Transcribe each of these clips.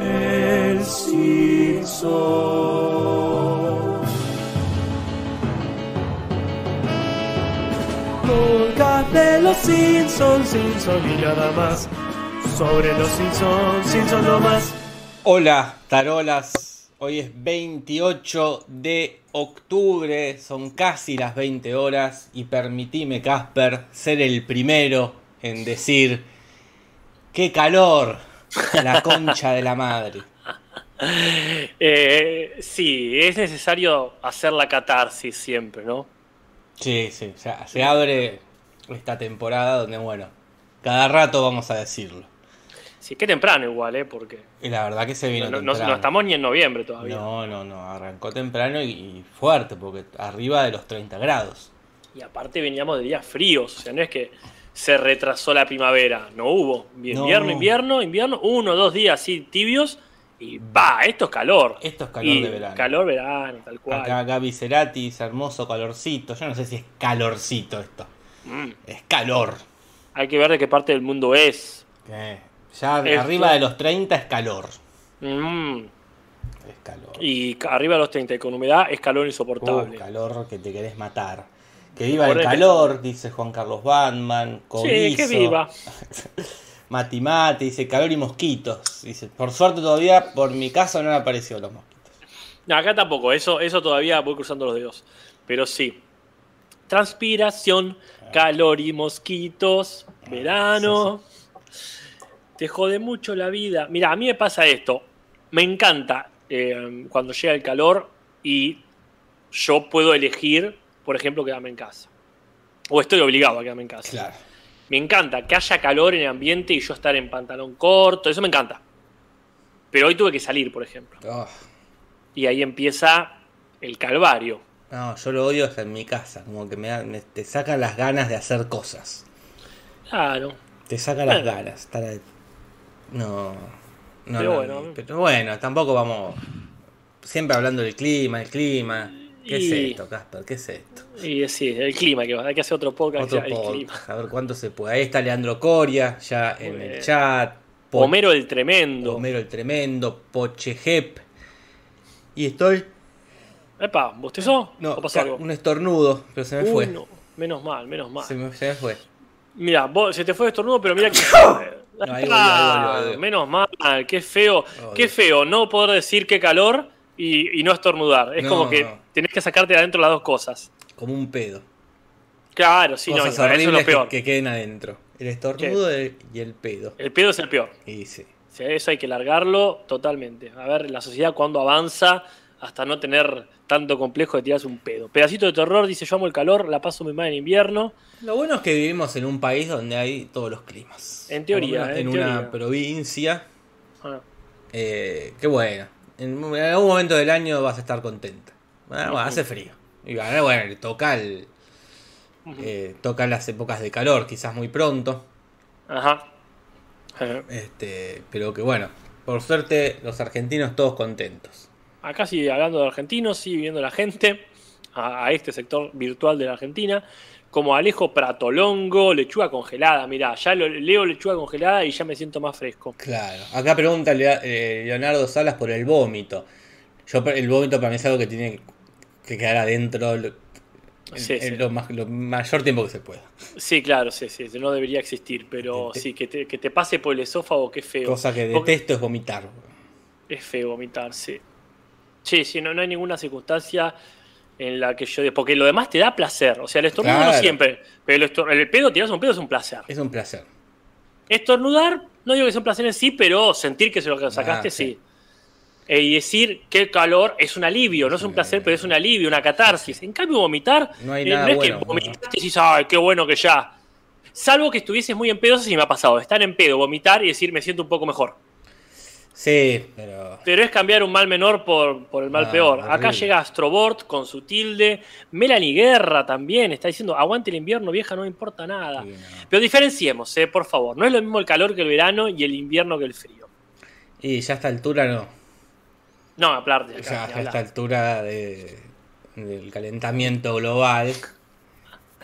El Simpson. Podcast de los Simpsons, Simpsons y nada más. Sobre los Simpsons, Simpsons no más. Hola, tarolas. Hoy es 28 de octubre, son casi las 20 horas y permitime, Casper, ser el primero en decir ¡Qué calor! La concha de la madre. Eh, sí, es necesario hacer la catarsis siempre, ¿no? Sí, sí, o sea, se abre esta temporada donde, bueno, cada rato vamos a decirlo. Sí, qué temprano igual, ¿eh? Porque Y la verdad que se vino no, no- temprano. no estamos ni en noviembre todavía. No, no, no, arrancó temprano y, y fuerte, porque arriba de los 30 grados. Y aparte veníamos de días fríos, o sea, no es que se retrasó la primavera, no hubo. Invierno, No. invierno, invierno, uno, dos días así tibios y va, esto es calor. Esto es calor Y de verano. Calor verano, tal cual. Acá Gaby Cerati dice hermoso calorcito. Yo no sé si es calorcito esto. Mm, Es calor. Hay que ver de qué parte del mundo es. Eh, ya Esto- arriba de los 30 es calor. Mm, Es calor. Y arriba de los 30 y con humedad es calor Uh, insoportable. calor que te querés matar. Que viva el calor, dice Juan Carlos Batman. sí, que viva. Mati Mati, dice calor y mosquitos. Dice, por suerte todavía por mi casa no han aparecido los mosquitos. No, acá tampoco, eso, eso todavía voy cruzando los dedos. Pero sí. Transpiración, calor y mosquitos, verano. Te jode mucho la vida. Mira, a mí me pasa esto. Me encanta eh, cuando llega el calor y yo puedo elegir, por ejemplo, quedarme en casa. O estoy obligado a quedarme en casa. Claro. Me encanta que haya calor en el ambiente y yo estar en pantalón corto, eso me encanta. Pero hoy tuve que salir, por ejemplo. Oh, Y ahí empieza el calvario. no, yo lo odio hasta en mi casa. Como que me, me- te sacan las ganas de hacer cosas. Claro. Te saca las Bueno. ganas. estar. No. No, Pero no, bueno. pero bueno, tampoco vamos. Siempre hablando del clima, el clima. ¿Qué es esto, Casper? ¿Qué es esto? Y sí, el clima, que hay que hacer otro podcast. Otro ya, el clima. podcast. A ver cuánto se puede. Ahí está Leandro Coria, ya en el chat. Po- Homero el Tremendo. Homero el Tremendo, Pochejep. Y estoy. Epa, ¿bostezó? No, ¿O pasó algo? un estornudo, pero se me Uy, fue. no. Menos mal, menos mal. Se, me, se me fue. Mira, vos, se te fue el estornudo, pero mira que. No, ahí Ah, menos mal, qué feo. Qué feo no poder decir qué calor y, y no estornudar. Es No, como que no. tenés que sacarte de adentro las dos cosas. Como un pedo. Claro, sí, no, Cosas eso es lo horribles que, peor. que queden adentro. El estornudo y el pedo. El pedo es el peor. Y sí. O sea, eso hay que largarlo totalmente. A ver, la sociedad cuando avanza hasta no tener tanto complejo de tirarse un pedo. Pedacito de terror, dice yo amo el calor, la paso muy mal en invierno. Lo bueno es que vivimos en un país donde hay todos los climas. En teoría, en una provincia. Ah, Eh, qué bueno. En, en algún momento del año vas a estar contenta. Ah, bueno, hace frío. Y ahora, bueno, toca el, eh, toca las épocas de calor, quizás muy pronto. Ajá. Eh, Este, pero que bueno, por suerte los argentinos todos contentos. Acá sigue hablando de argentinos, sigue viendo la gente a, a este sector virtual de la Argentina. Como Alejo Pratolongo, lechuga congelada. Mirá, ya lo, leo lechuga congelada y ya me siento más fresco. Claro. Acá pregunta eh, Leonardo Salas por el vómito. Yo el vómito para mí es algo que tiene que quedar adentro lo, Sí, en- en sí. Lo, más- lo mayor tiempo que se pueda. Sí, claro, sí, sí, no debería existir, pero sí, que te, que te pase por el esófago, qué feo. Cosa que Porque- detesto es vomitar. Es feo vomitar, sí. Sí, sí, no, no hay ninguna circunstancia en la que yo... Porque lo demás te da placer. O sea, el estornudo no siempre. Pero el, el pedo, tirarse un pedo es un placer. Es un placer. Estornudar, no digo que sea un placer en sí, pero sentir que se lo sacaste, Ah, sí. sí. Eh, y decir que el calor es un alivio, no es un placer, pero es un alivio, una catarsis. En cambio, vomitar, No hay eh, nada es bueno, que ¿no? vomitaste y decís, ay, qué bueno que ya. Salvo que estuvieses muy en pedo, eso sí me ha pasado. Estar en pedo, vomitar y decir, me siento un poco mejor. Sí, pero. Pero es cambiar un mal menor por, por el mal Ah, peor. Acá llega Astrobort con su tilde. Melanie Guerra también está diciendo, aguante el invierno, vieja, no importa nada. Sí, no. Pero diferenciemos, eh, por favor. No es lo mismo el calor que el verano y el invierno que el frío. Y ya a esta altura no. No, hablar de acá, Ya ni a esta altura de, del calentamiento global.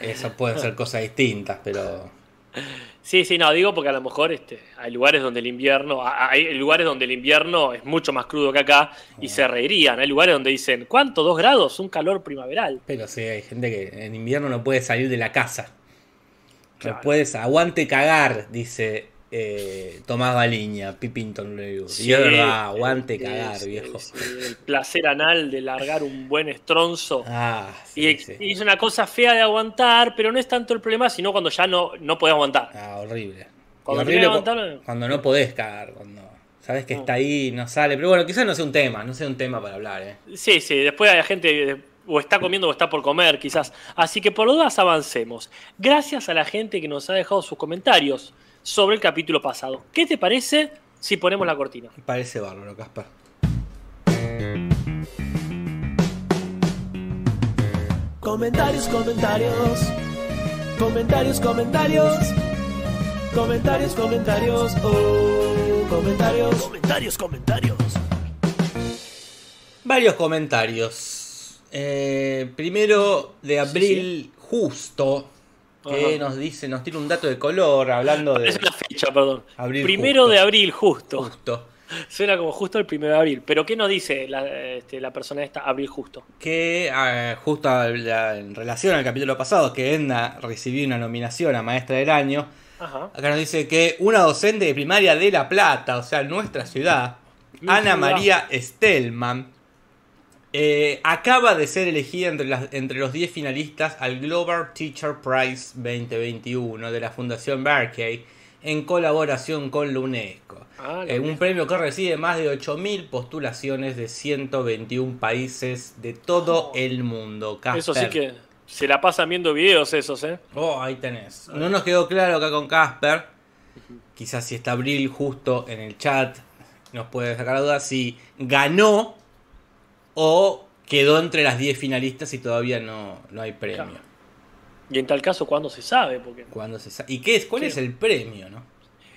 Eso pueden ser cosas distintas, pero. Sí, sí, no, digo porque a lo mejor este, hay lugares donde el invierno, hay lugares donde el invierno es mucho más crudo que acá y se reirían. Hay lugares donde dicen, ¿cuánto? ¿Dos grados? Un calor primaveral. Pero sí, hay gente que en invierno no puede salir de la casa. Claro. No puedes, aguante cagar, dice eh, Tomás Baliña, Pipinton Review. Sí, y es verdad, aguante cagar, sí, viejo. sí, el placer anal de largar un buen estronzo. Ah, sí, y, es una cosa fea de aguantar, pero no es tanto el problema, sino cuando ya no, no podés aguantar. Ah, horrible. Cuando horrible aguantar- cuando no podés cagar, cuando sabes que está ahí, no sale. Pero bueno, quizás no sea un tema, no sea un tema para hablar, ¿eh? Sí, sí, después hay gente o está comiendo o está por comer, quizás. Así que por dudas avancemos. Gracias a la gente que nos ha dejado sus comentarios sobre el capítulo pasado. ¿Qué te parece si ponemos la cortina? Me parece bárbaro, Caspar. Comentarios, comentarios. Comentarios, comentarios. Comentarios, comentarios. Oh, comentarios. Comentarios, comentarios. Varios comentarios. Eh, primero de Abril Justo, que Ajá. nos dice, nos tiene un dato de color hablando de Es la fecha, perdón. Abril primero justo. de abril, justo. Justo. Suena como justo el primero de abril. Pero ¿qué nos dice la, este, la persona esta, abril justo? Que eh, justo la- en relación al capítulo pasado, que Edna recibió una nominación a Maestra del Año, Ajá. acá nos dice que una docente de primaria de La Plata, o sea, nuestra ciudad, Mi Ana ciudad. María Stelman, eh, acaba de ser elegida entre, las- entre los 10 finalistas al Global Teacher Prize 2021 de la Fundación Berkeley en colaboración con la UNESCO. Ah, Eh, un premio que recibe más de 8.000 postulaciones de 121 países de todo el mundo. Eso sí Casper. que se la pasan viendo videos esos, ¿eh? Oh, ahí tenés. No nos quedó claro acá con Casper. Quizás si está Abril justo en el chat nos puede sacar la duda si ganó o quedó entre las 10 finalistas y todavía no, no hay premio. Claro. Y en tal caso, ¿cuándo se sabe? Porque Cuando se sa- ¿Y qué es? ¿Cuál Sí. es el premio, no?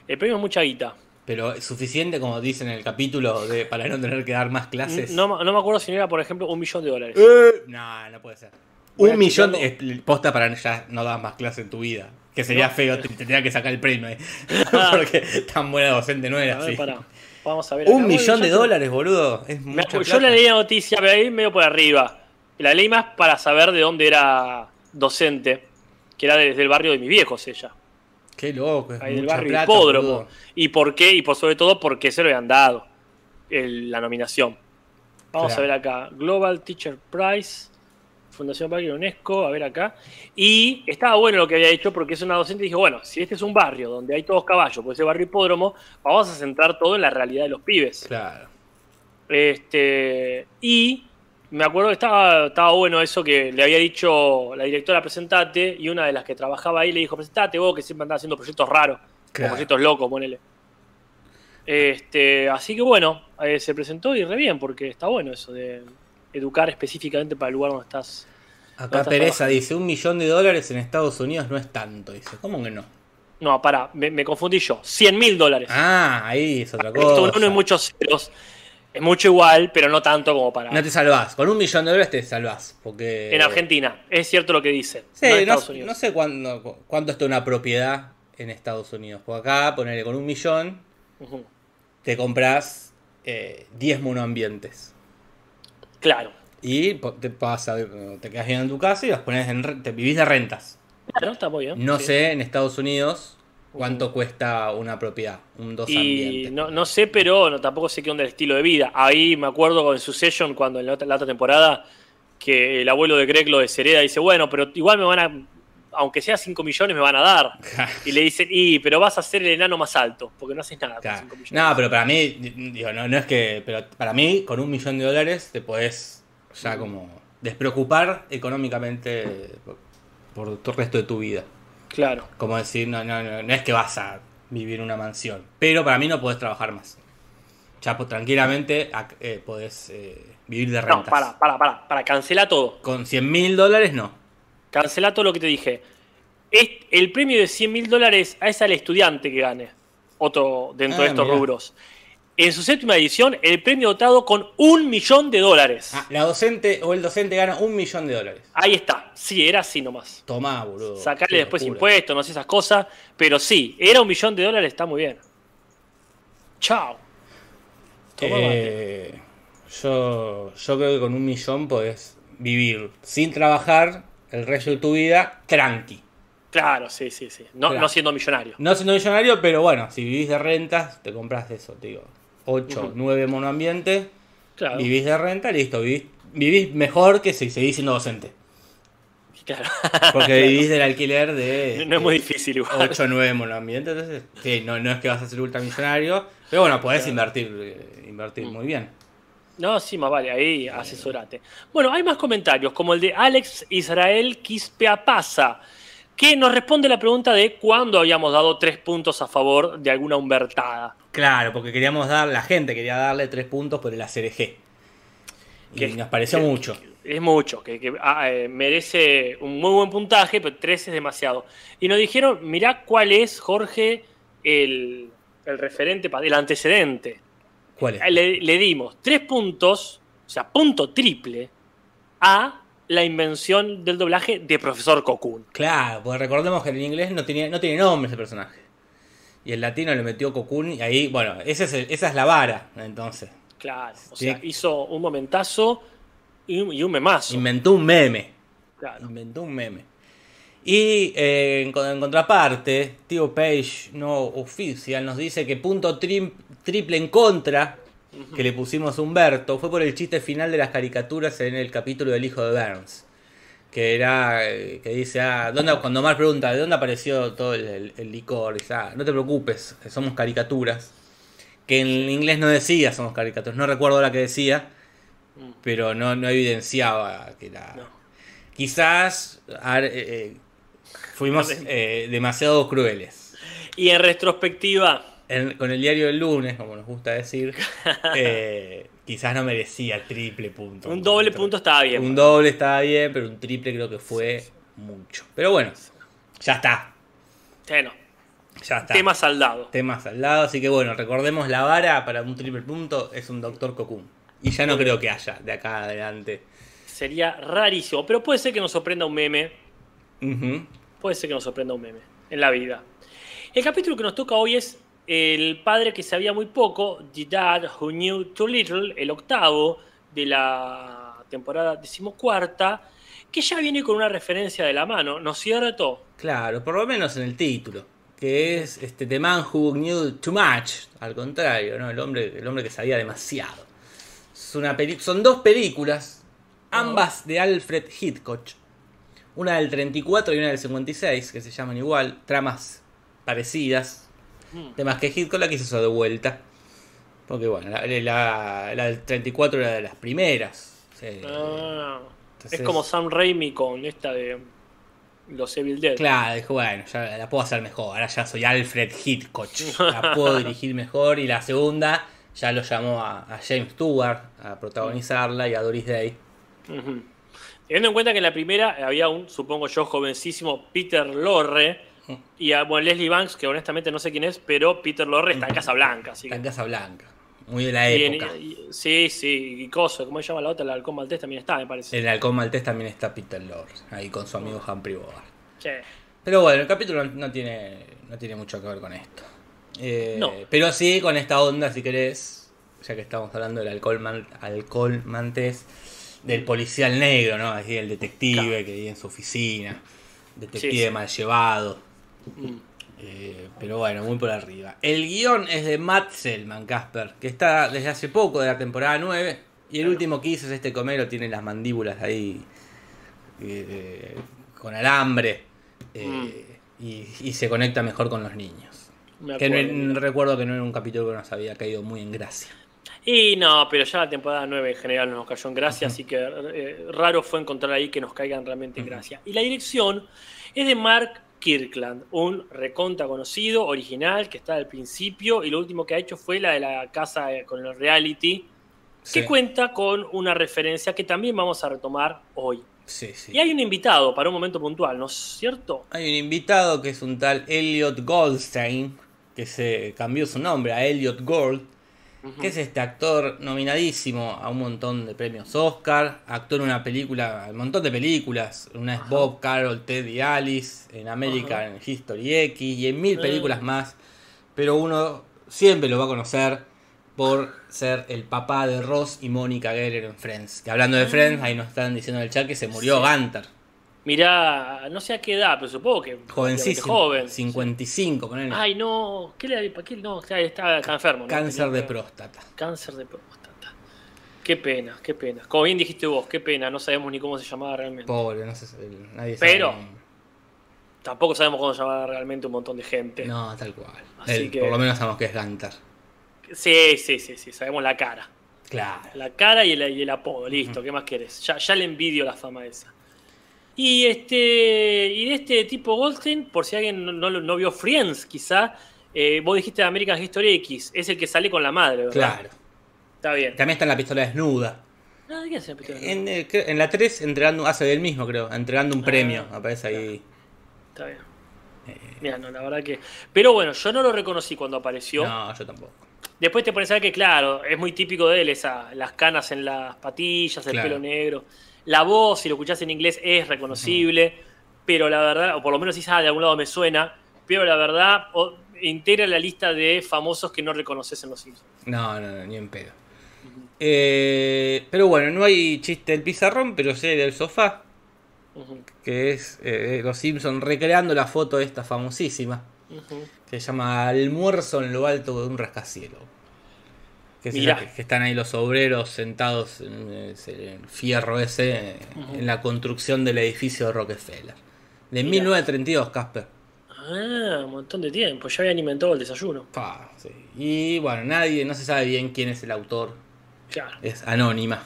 el premio es mucha guita. Pero es suficiente, como dice en el capítulo, de, para no tener que dar más clases. No, no me acuerdo si no era, por ejemplo, un millón de dólares. Eh, no, no puede ser. Voy Un millón de es posta para ya no dar más clases en tu vida. Que sería No. feo, te, te tendría que sacar el premio ahí. Porque tan buena docente no A era ver, así. pará. Vamos a ver. Un millón de dólares, boludo. Es Me mucha yo plata. la leí la noticia, pero ahí medio por arriba. La leí más para saber de dónde era docente, que era desde el barrio de mis viejos ella. Qué loco, es Ahí del barrio plata, Hipódromo. boludo. ¿Y por qué? Y por sobre todo porque se lo habían dado el- la nominación. Vamos Claro. a ver acá. Global Teacher Prize, Fundación Parque UNESCO, a ver acá. Y estaba bueno lo que había hecho porque es una docente y dijo, bueno, si este es un barrio donde hay todos caballos, pues ese barrio hipódromo, vamos a centrar todo en la realidad de los pibes. Claro. Este, y me acuerdo que estaba, estaba bueno eso que le había dicho la directora presentate y una de las que trabajaba ahí le dijo presentate vos que siempre andás haciendo proyectos raros, Claro. o proyectos locos, ponele. Este, así que bueno, eh, se presentó y re bien porque está bueno eso de educar específicamente para el lugar donde estás. Acá Teresa trabajando. dice, un millón de dólares en Estados Unidos no es tanto. Dice, ¿cómo que no? No, pará, me, me confundí yo. 100 mil dólares. Ah, ahí es otra Esto cosa. no hay muchos ceros. Es mucho igual, pero no tanto como para. No te salvás. Con un millón de dólares te salvás. Porque... En Argentina, es cierto lo que dice. Sí, no en no, Estados Unidos. no sé cuándo, cuánto está una propiedad en Estados Unidos. Porque acá, ponerle con un millón, te compras eh, 10 monoambientes. Claro. Y te pasa, te quedas bien en tu casa y los pones en te vivís de rentas. Claro, está muy bien. No sí. sé en Estados Unidos cuánto cuesta una propiedad, un dos Y ambiente. no, no sé, pero no, tampoco sé qué onda el estilo de vida. Ahí me acuerdo con Succession, cuando en la otra, la otra temporada, que el abuelo de Greg lo deshereda y dice, bueno, pero igual me van a, aunque sea 5 millones, me van a dar. Y le dicen, y, pero vas a ser el enano más alto, porque no haces nada con Claro. 5 millones. No, pero para mí, digo, no, no es que. Pero para mí, con un millón de dólares te podés ya como despreocupar económicamente por, por tu resto de tu vida. Claro. Como decir, no, no, no, no es que vas a vivir en una mansión. Pero para mí no podés trabajar más. Ya pues, tranquilamente eh, podés eh, vivir de rentas. No, para, para, para, para, cancela todo. Con 100 mil dólares no. Cancela todo lo que te dije. El premio de 100 mil dólares a es al estudiante que gane. Otro dentro Ah, de estos mirá. rubros. en su séptima edición el premio dotado con un millón de dólares. Ah, la docente o el docente gana un millón de dólares. Ahí está. Sí, era así nomás. Tomá, boludo. Sacarle después impuestos, no sé esas cosas. Pero sí, era un millón de dólares, está muy bien. Chao. Toma Eh, yo, yo creo que con un millón podés vivir sin trabajar el resto de tu vida tranqui. Claro, sí, sí, sí. No, Claro. no siendo millonario. No siendo millonario, pero bueno, si vivís de rentas, te compras eso, te digo. 8, Ujú. 9 monoambiente, Claro. vivís de renta, listo, vivís, vivís mejor que si seguís siendo docente. claro. Porque vivís del alquiler de no es muy difícil igual. 8 o 9 monoambientes, entonces, sí, no, no es que vas a ser ultramillonario, pero bueno, podés invertir, eh, invertir Mm. muy bien. No, sí, más vale, ahí asesorate. Bueno, hay más comentarios, como el de Alex Israel Quispeapasa, que nos responde la pregunta de cuándo habíamos dado tres puntos a favor de alguna humbertada. Claro, porque queríamos dar, la gente quería darle 3 puntos por el ACRG. Y Que- nos pareció que- mucho. Es mucho, que, que, ah, eh, merece un muy buen puntaje, pero tres es demasiado. Y nos dijeron, mirá cuál es, Jorge, el, el referente, el antecedente. ¿Cuál es? Eh, Le, le dimos tres puntos, o sea, punto triple, a la invención del doblaje de Profesor Cocoon. Claro, porque recordemos que en inglés no tiene, no tiene nombre ese personaje. Y el latino le metió Cocoon y ahí, bueno, ese es el- esa es la vara, entonces. Claro, o Sí. sea, hizo un momentazo y, un- y un memazo. Inventó un meme. Claro. Inventó un meme. Y eh, en, en contraparte, Tío Page, no oficial, nos dice que punto trim- triple en contra que le pusimos a Humberto fue por el chiste final de las caricaturas en el capítulo del hijo de Burns. Que era, eh, que dice, ah, ¿dónde, cuando Mar pregunta, ¿de dónde apareció todo el, el- el licor? Dice, ah, no te preocupes, que somos caricaturas. Que en inglés no decía somos caricaturas, no recuerdo la que decía, Mm. pero no, no evidenciaba que era... No. Quizás ar- eh, eh, fuimos eh, demasiado crueles. Y en retrospectiva, En- con el diario del lunes, como nos gusta decir, eh, quizás no merecía triple punto. un doble punto estaba bien. Un doble estaba bien, pero un triple creo que fue mucho. Pero bueno, ya está. Bueno, Ya está. tema saldado. Temas al lado, así que bueno, recordemos la vara para un triple punto es un Doctor Cocoon. Y ya no creo que haya de acá adelante. Sería rarísimo, pero puede ser que nos sorprenda un meme. Puede ser que nos sorprenda un meme en la vida. El capítulo que nos toca hoy es El padre que sabía muy poco, The Dad Who Knew Too Little, el octavo de la temporada decimocuarta, que ya viene con una referencia de la mano, ¿no es cierto? Claro, por lo menos en el título. Que es este The Man Who Knew Too Much. Al contrario, ¿no? El hombre, el hombre que sabía demasiado. Una son dos películas, ambas de Alfred Hitchcock. Una del 34 y una del 56, que se llaman igual, tramas parecidas. Mm. Temas que Hitchcock la quiso hacer de vuelta. Porque bueno, la, la- la del 34 era de las primeras. Sí. Ah, entonces- es como Sam Raimi con esta de los Evil Dead. Claro, dijo, bueno, ya la puedo hacer mejor. Ahora ya soy Alfred Hitchcock. La puedo dirigir mejor. Y la segunda ya lo llamó a, a James Stewart a protagonizarla y a Doris Day. Teniendo en cuenta que en la primera había un, supongo yo, jovencísimo Peter Lorre y a bueno, Leslie Banks, que honestamente no sé quién es, pero Peter Lorre está en Casa Blanca. Así que, En Casa Blanca. Muy de la y en- época. y- sí, sí, y Coso, ¿cómo se llama la otra? El halcón maltés también está, me parece. En el Halcón Maltés también está Peter Lorre. Ahí con su amigo Humphrey Bogart. Sí. Pero bueno, el capítulo no tiene, no tiene mucho que ver con esto. Eh, No. Pero sí con esta onda, si querés, ya que estamos hablando del alcohol, man- alcohol mantés, del policial negro, ¿no? Así el detective Claro. que vive en su oficina, detective Sí, sí. mal llevado. Mm. Eh, pero bueno, muy por arriba. El guion es de Matt Selman, Casper, que está desde hace poco de la temporada 9. Y el Claro. último que hizo es este comero, tiene las mandíbulas ahí eh, con alambre. eh, Mm. y, y se conecta mejor con los niños. Me Que no, recuerdo que no era un capítulo que nos había caído muy en gracia. Y no, pero ya la temporada 9 en general no nos cayó en gracia, así que raro fue encontrar ahí que nos caigan realmente en gracia. Y la dirección es de Mark Kirkland, un reconta conocido, original, que está al principio, y lo último que ha hecho fue la de la casa eh, con el reality, Sí, que cuenta con una referencia que también vamos a retomar hoy. sí, sí. Y hay un invitado para un momento puntual, ¿no es cierto? Hay un invitado que es un tal Elliot Goldstein, que se cambió su nombre a Elliot Gold. Ujú. que es este actor nominadísimo a un montón de premios Oscar, actuó en una película, un montón de películas, una es Bob, Carol, Ted y Alice, en American History X y en mil Ah. películas más, pero uno siempre lo va a conocer por ser el papá de Ross y Mónica Geller en Friends. Que hablando de Friends, ahí nos están diciendo en el chat que se murió Ah. Sí. Gunter, Mirá, no sé a qué edad, pero supongo que. jovencísimo, Joven. 55, con él. Ay, no. ¿Qué le ¿para qué? No, está, enfermo. ¿no? cáncer Tenía- de próstata. Cáncer de próstata. Qué pena, qué pena. Como bien dijiste vos, qué pena. No sabemos ni cómo se llamaba realmente. Pobre, no sé, nadie sabe. Pero- Tampoco sabemos cómo se llamaba realmente un montón de gente. No, tal cual. Así Él, que- Por lo menos sabemos que es Gunter. Sí, sí, sí, sí. Sabemos la cara. Claro. La cara y el, y el apodo, listo, ¿qué más querés? Ya, ya le envidio la fama esa. Y este y de este tipo Goldstein, por si alguien no, no, vio Friends, quizá, eh, vos dijiste de American History X, es el que sale con la madre, ¿verdad? Claro. Está bien. También está en la pistola desnuda. Ah, ¿de qué hace la pistola? En, eh, en la 3 entregando, hace del mismo, creo. Entregando un Ah, premio. Aparece ahí. Está bien. Eh. Mira, no, la verdad que. Pero bueno, yo no lo reconocí cuando apareció. No, yo tampoco. Después te pones a ver que, claro, es muy típico de él, esa, las canas en las patillas, el Claro. pelo negro. La voz, si lo escuchás en inglés, es reconocible, pero la verdad, o por lo menos si ah, de algún lado me suena, pero la verdad, o- integra la lista de famosos que no reconoces en los Simpsons. No, no, no, ni en pedo. Eh, pero bueno, no hay chiste del pizarrón, pero sí del sofá. Que es eh, los Simpsons recreando la foto esta famosísima. Que se llama Almuerzo en lo alto de un rascacielos. Que, Mirá. están ahí los obreros sentados en en fierro ese, en la construcción del edificio de Rockefeller. De Mirá. 1932, Casper. Ah, un montón de tiempo, ya habían inventado el desayuno. Pa, sí. Y bueno, nadie, no se sabe bien quién es el autor. Claro, Es anónima.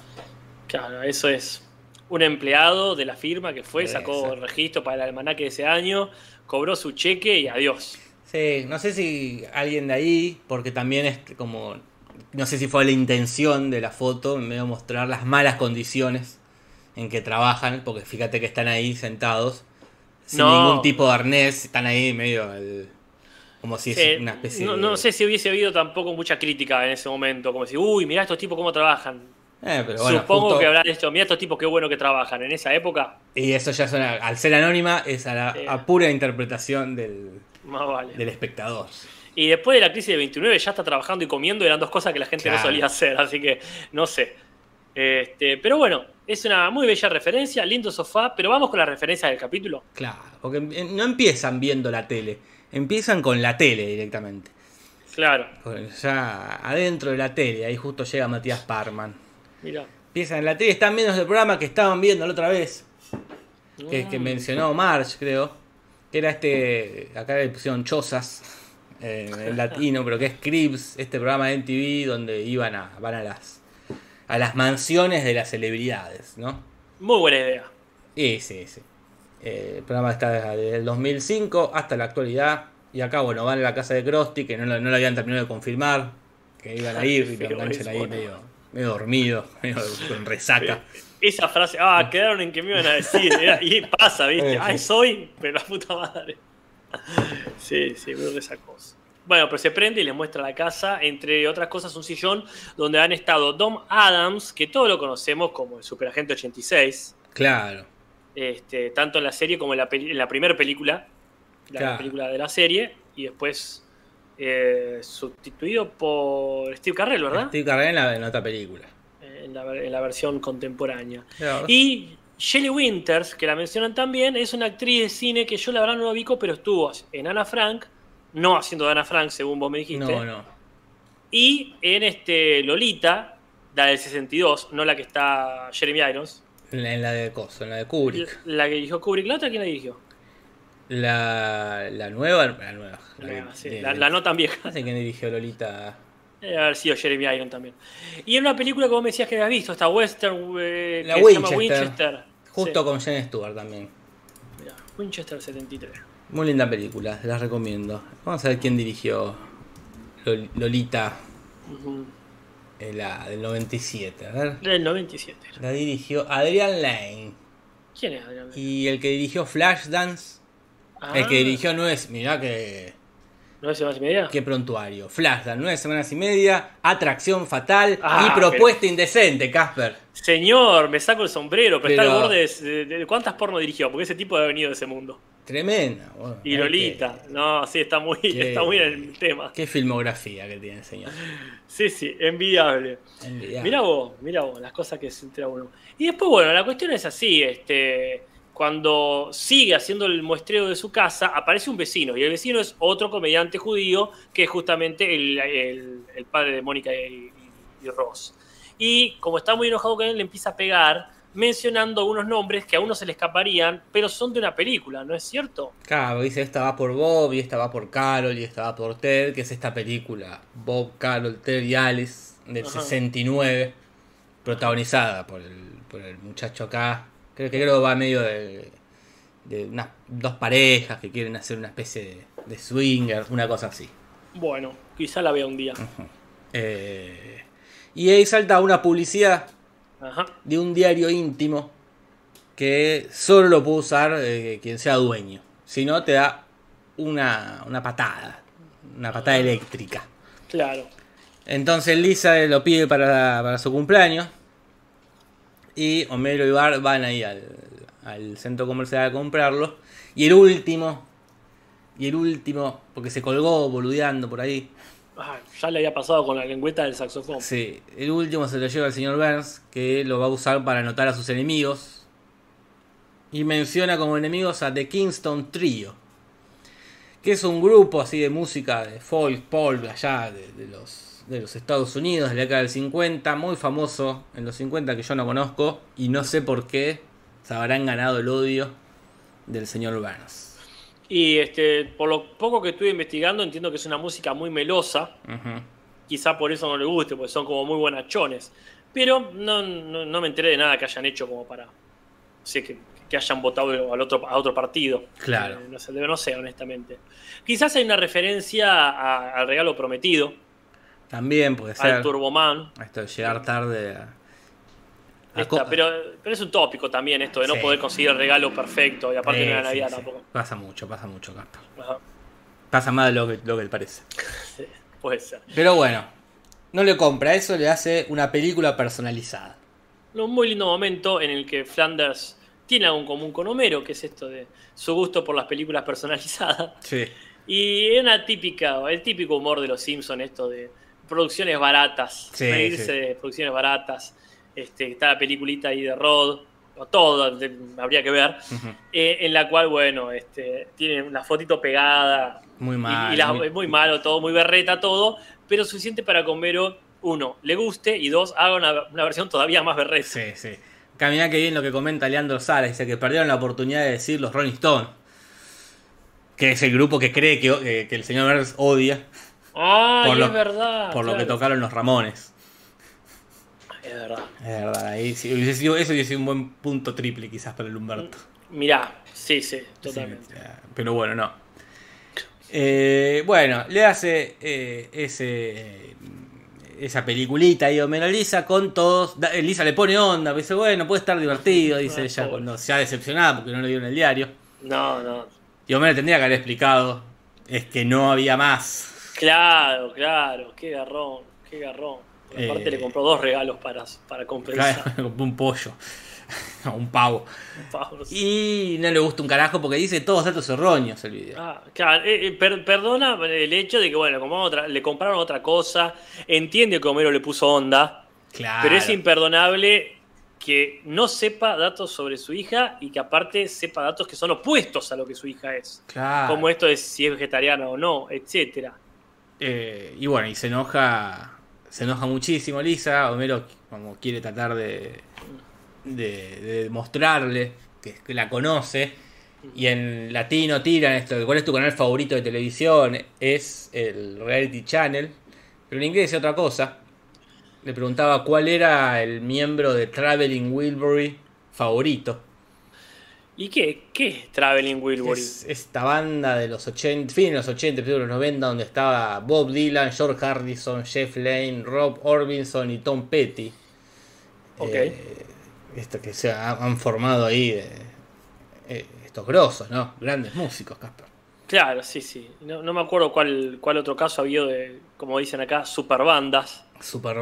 claro, eso es. Un empleado de la firma que fue, sacó el registro para el almanaque de ese año, cobró su cheque y adiós. Sí, no sé si alguien de ahí, porque también es como. No sé si fue la intención de la foto, en medio mostrar las malas condiciones en que trabajan, porque fíjate que están ahí sentados, sin No. ningún tipo de arnés, están ahí medio. como si es una especie no, de. no sé si hubiese habido tampoco mucha crítica en ese momento, como decir, uy, mirá estos tipos cómo trabajan. Eh, pero bueno, Supongo justo- que habrán esto, mirá estos tipos qué bueno que trabajan. En esa época, Y eso ya suena, al ser anónima, es a, la, a pura interpretación del, más vale. del espectador. Y después de la crisis del 29 ya está trabajando y comiendo, eran dos cosas que la gente no solía hacer, así que no sé. Este, pero bueno, es una muy bella referencia, lindo sofá, pero vamos con las referencias del capítulo. Claro, porque no empiezan viendo la tele, empiezan con la tele directamente. Claro, Ya adentro de la tele, ahí justo llega Matías Parman. mira. Empiezan en la tele, están viendo el programa que estaban viendo la otra vez, que, que mencionó March, creo. Que era este, acá le pusieron Chozas eh, en latino, pero que es Cribs, este programa de MTV donde iban a, van a las, a las mansiones de las celebridades, ¿no? Muy buena idea. Y sí, sí. Eh, el programa está desde el 2005 hasta la actualidad. Y acá, bueno, van a la casa de Krusty, que no lo, no lo habían terminado de confirmar. Que iban a ir y lo enganchan ahí bueno. medio, medio dormido, medio con resaca. Esa frase, ah, quedaron en que me iban a decir, era- y pasa, ¿viste? Eh, Ay, sí. soy, pero la puta madre. Sí, sí, veo esa cosa. Bueno, pero se prende y les muestra la casa, entre otras cosas un sillón donde han estado Dom Adams, que todos lo conocemos como el Superagente 86, Claro. este, tanto en la serie como en la, en la primera película, la Claro. película de la serie, y después eh, sustituido por Steve Carrell, ¿verdad? Steve Carell en la, en otra película. En la, en la versión contemporánea. Claro. Y Shelley Winters, que la mencionan también, es una actriz de cine que yo la verdad no la ubico, pero estuvo en Ana Frank, no haciendo de Ana Frank, según vos me dijiste, No, no. y en este Lolita, la del 62, no la que está Jeremy Irons, En la, de Coso, en la de Kubrick. la que dirigió Kubrick, ¿la otra quién la dirigió? La, la nueva. La nueva. La, La, sí, de- la- no tan vieja. No sé quién dirigió Lolita. Debe haber sido Jeremy Irons también. Y en una película que vos me decías que habías visto, esta western eh, La que se llama Winchester. Justo Sí, con Jen Stewart también. mirá, Winchester 73. Muy linda película, las recomiendo. Vamos a ver quién dirigió Lol- Lolita, eh, la del 97. A ver. Del 97. era. La dirigió Adrian Lane. ¿Quién es Adrián? Y el que dirigió Flashdance, el Ah, que dirigió no es, mirá que ¿Nueve semanas y media? Qué prontuario. Flashdance, nueve semanas y media, atracción fatal Ah, y propuesta indecente, Casper. Señor, me saco el sombrero, pero, está al borde de, de- de- ¿Cuántas porno dirigió? Porque ese tipo ha venido de ese mundo. Tremenda. bueno, Y Lolita. que- No, sí, está muy, está muy en el tema. Qué filmografía que tiene el señor. Sí, sí, envidiable. Envidiable. Mira vos, mira vos, las cosas que se entera uno. Y después, bueno, la cuestión es así, este, cuando sigue haciendo el muestreo de su casa, aparece un vecino, y el vecino es otro comediante judío, que es justamente el, el- el padre de Mónica y, y- y Ross. Y como está muy enojado con él, le empieza a pegar, mencionando unos nombres que a uno se le escaparían, pero son de una película, ¿no es cierto? Claro, dice esta va por Bob y esta va por Carol y esta va por Ted, que es esta película Bob, Carol, Ted y Alice del Ajá. 69, protagonizada por el, por el muchacho acá. Creo que creo va medio de, de unas dos parejas que quieren hacer una especie de, de swinger, una cosa así. Bueno, quizá la vea un día. Eh, y ahí salta una publicidad Ajá. de un diario íntimo que solo lo puede usar eh, quien sea dueño. Si no, te da una, una patada, una patada eléctrica. Claro. Entonces Lisa lo pide para, para su cumpleaños y Homero y Bart van ahí al, al centro comercial a comprarlo. Y el último, y el último, porque se colgó boludeando por ahí. Ah, ya le había pasado con la lengüeta del saxofón. Sí, el último se lo lleva el señor Burns, que lo va a usar para anotar a sus enemigos. Y menciona como enemigos a The Kingston Trio, que es un grupo así de música de folk, pop, allá de, de los, de los Estados Unidos, de la década del 50, muy famoso en los 50 que yo no conozco y no sé por qué se habrán ganado el odio del señor Burns. Y este, por lo poco que estuve investigando, entiendo que es una música muy melosa. Ujú. Quizá por eso no le guste, porque son como muy buenachones. Pero no, no, no me enteré de nada que hayan hecho como para. sé que, que hayan votado al otro, a otro partido. Claro. Eh, no, sé, no sé, honestamente. Quizás hay una referencia a- al regalo prometido, También puede ser al Turboman. esto de llegar tarde a... Esta, pero, pero es un tópico también esto de no Sí. poder conseguir el regalo perfecto y aparte no era Navidad sí. tampoco. Pasa mucho, pasa mucho, Casper. Ajá, Pasa más de lo que, lo que le parece. sí, puede ser. Pero bueno, no le compra, eso le hace una película personalizada. Un muy lindo momento en el que Flanders tiene algo en común con Homero, que es esto de su gusto por las películas personalizadas. Sí. Y es una típica, el típico humor de los Simpsons, esto de producciones baratas, Sí, reírse sí. de producciones baratas. Este, está la peliculita ahí de Rod, o todo, de- habría que ver, eh, en la cual, bueno, este, tiene una fotito pegada, Muy y- mal. y, la- muy- malo todo, muy berreta todo, pero suficiente para que Homero, uno, le guste y dos, haga una, una versión todavía más berreta. Sí, sí. Camina que bien lo que comenta Leandro Sala, dice que perdieron la oportunidad de decir los Rolling Stones. Que es el grupo que cree que, que el señor Burns odia Ay, Por lo- es verdad. por lo que tocaron los Ramones. Es verdad. Es verdad, ahí sí, hubiese sido, eso hubiese sido un buen punto triple quizás para el Humberto. Mirá, sí, sí, totalmente. Sí, pero bueno, no. Eh, bueno, le hace eh, ese esa peliculita ahí Homero Lisa con todos. eh, Lisa le pone onda, dice, bueno, puede estar divertido, dice Ah, ella, pobre. cuando se ha decepcionado porque no le dieron el diario. No, no. Y Homero tendría que haber explicado, es que no había más. Claro, claro, qué garrón, qué garrón. Por aparte Eh, le compró dos regalos para, para compensar. Claro, compró un pollo, no, un pavo. Pavos. Y no le gusta un carajo porque dice todos datos erróneos el video. Ah, claro, eh, eh, per- perdona el hecho de que, bueno, otra- le compraron otra cosa. Entiende que Homero le puso onda, Claro. pero es imperdonable que no sepa datos sobre su hija y que aparte sepa datos que son opuestos a lo que su hija es. Claro. Como esto de si es vegetariana o no, etcétera. Eh, y bueno, y se enoja, se enoja muchísimo Lisa. Homero como quiere tratar de, de, demostrarle que, la conoce. Y en latino tiran esto, ¿cuál es tu canal favorito de televisión? Es el Reality Channel. Pero en inglés dice otra cosa. Le preguntaba cuál era el miembro de Traveling Wilbury favorito. ¿Y qué, qué es Traveling Wilbury? Es esta banda de los 80, fin de los 80, principios de los 90, donde estaba Bob Dylan, George Harrison, Jeff Lane, Rob Orbison y Tom Petty. Ok. Eh, esto que se ha- han formado ahí eh, eh, estos grosos, ¿no? Grandes músicos, Casper. Claro, sí, sí. No, no me acuerdo cuál, cuál otro caso había de, como dicen acá, superbandas. Super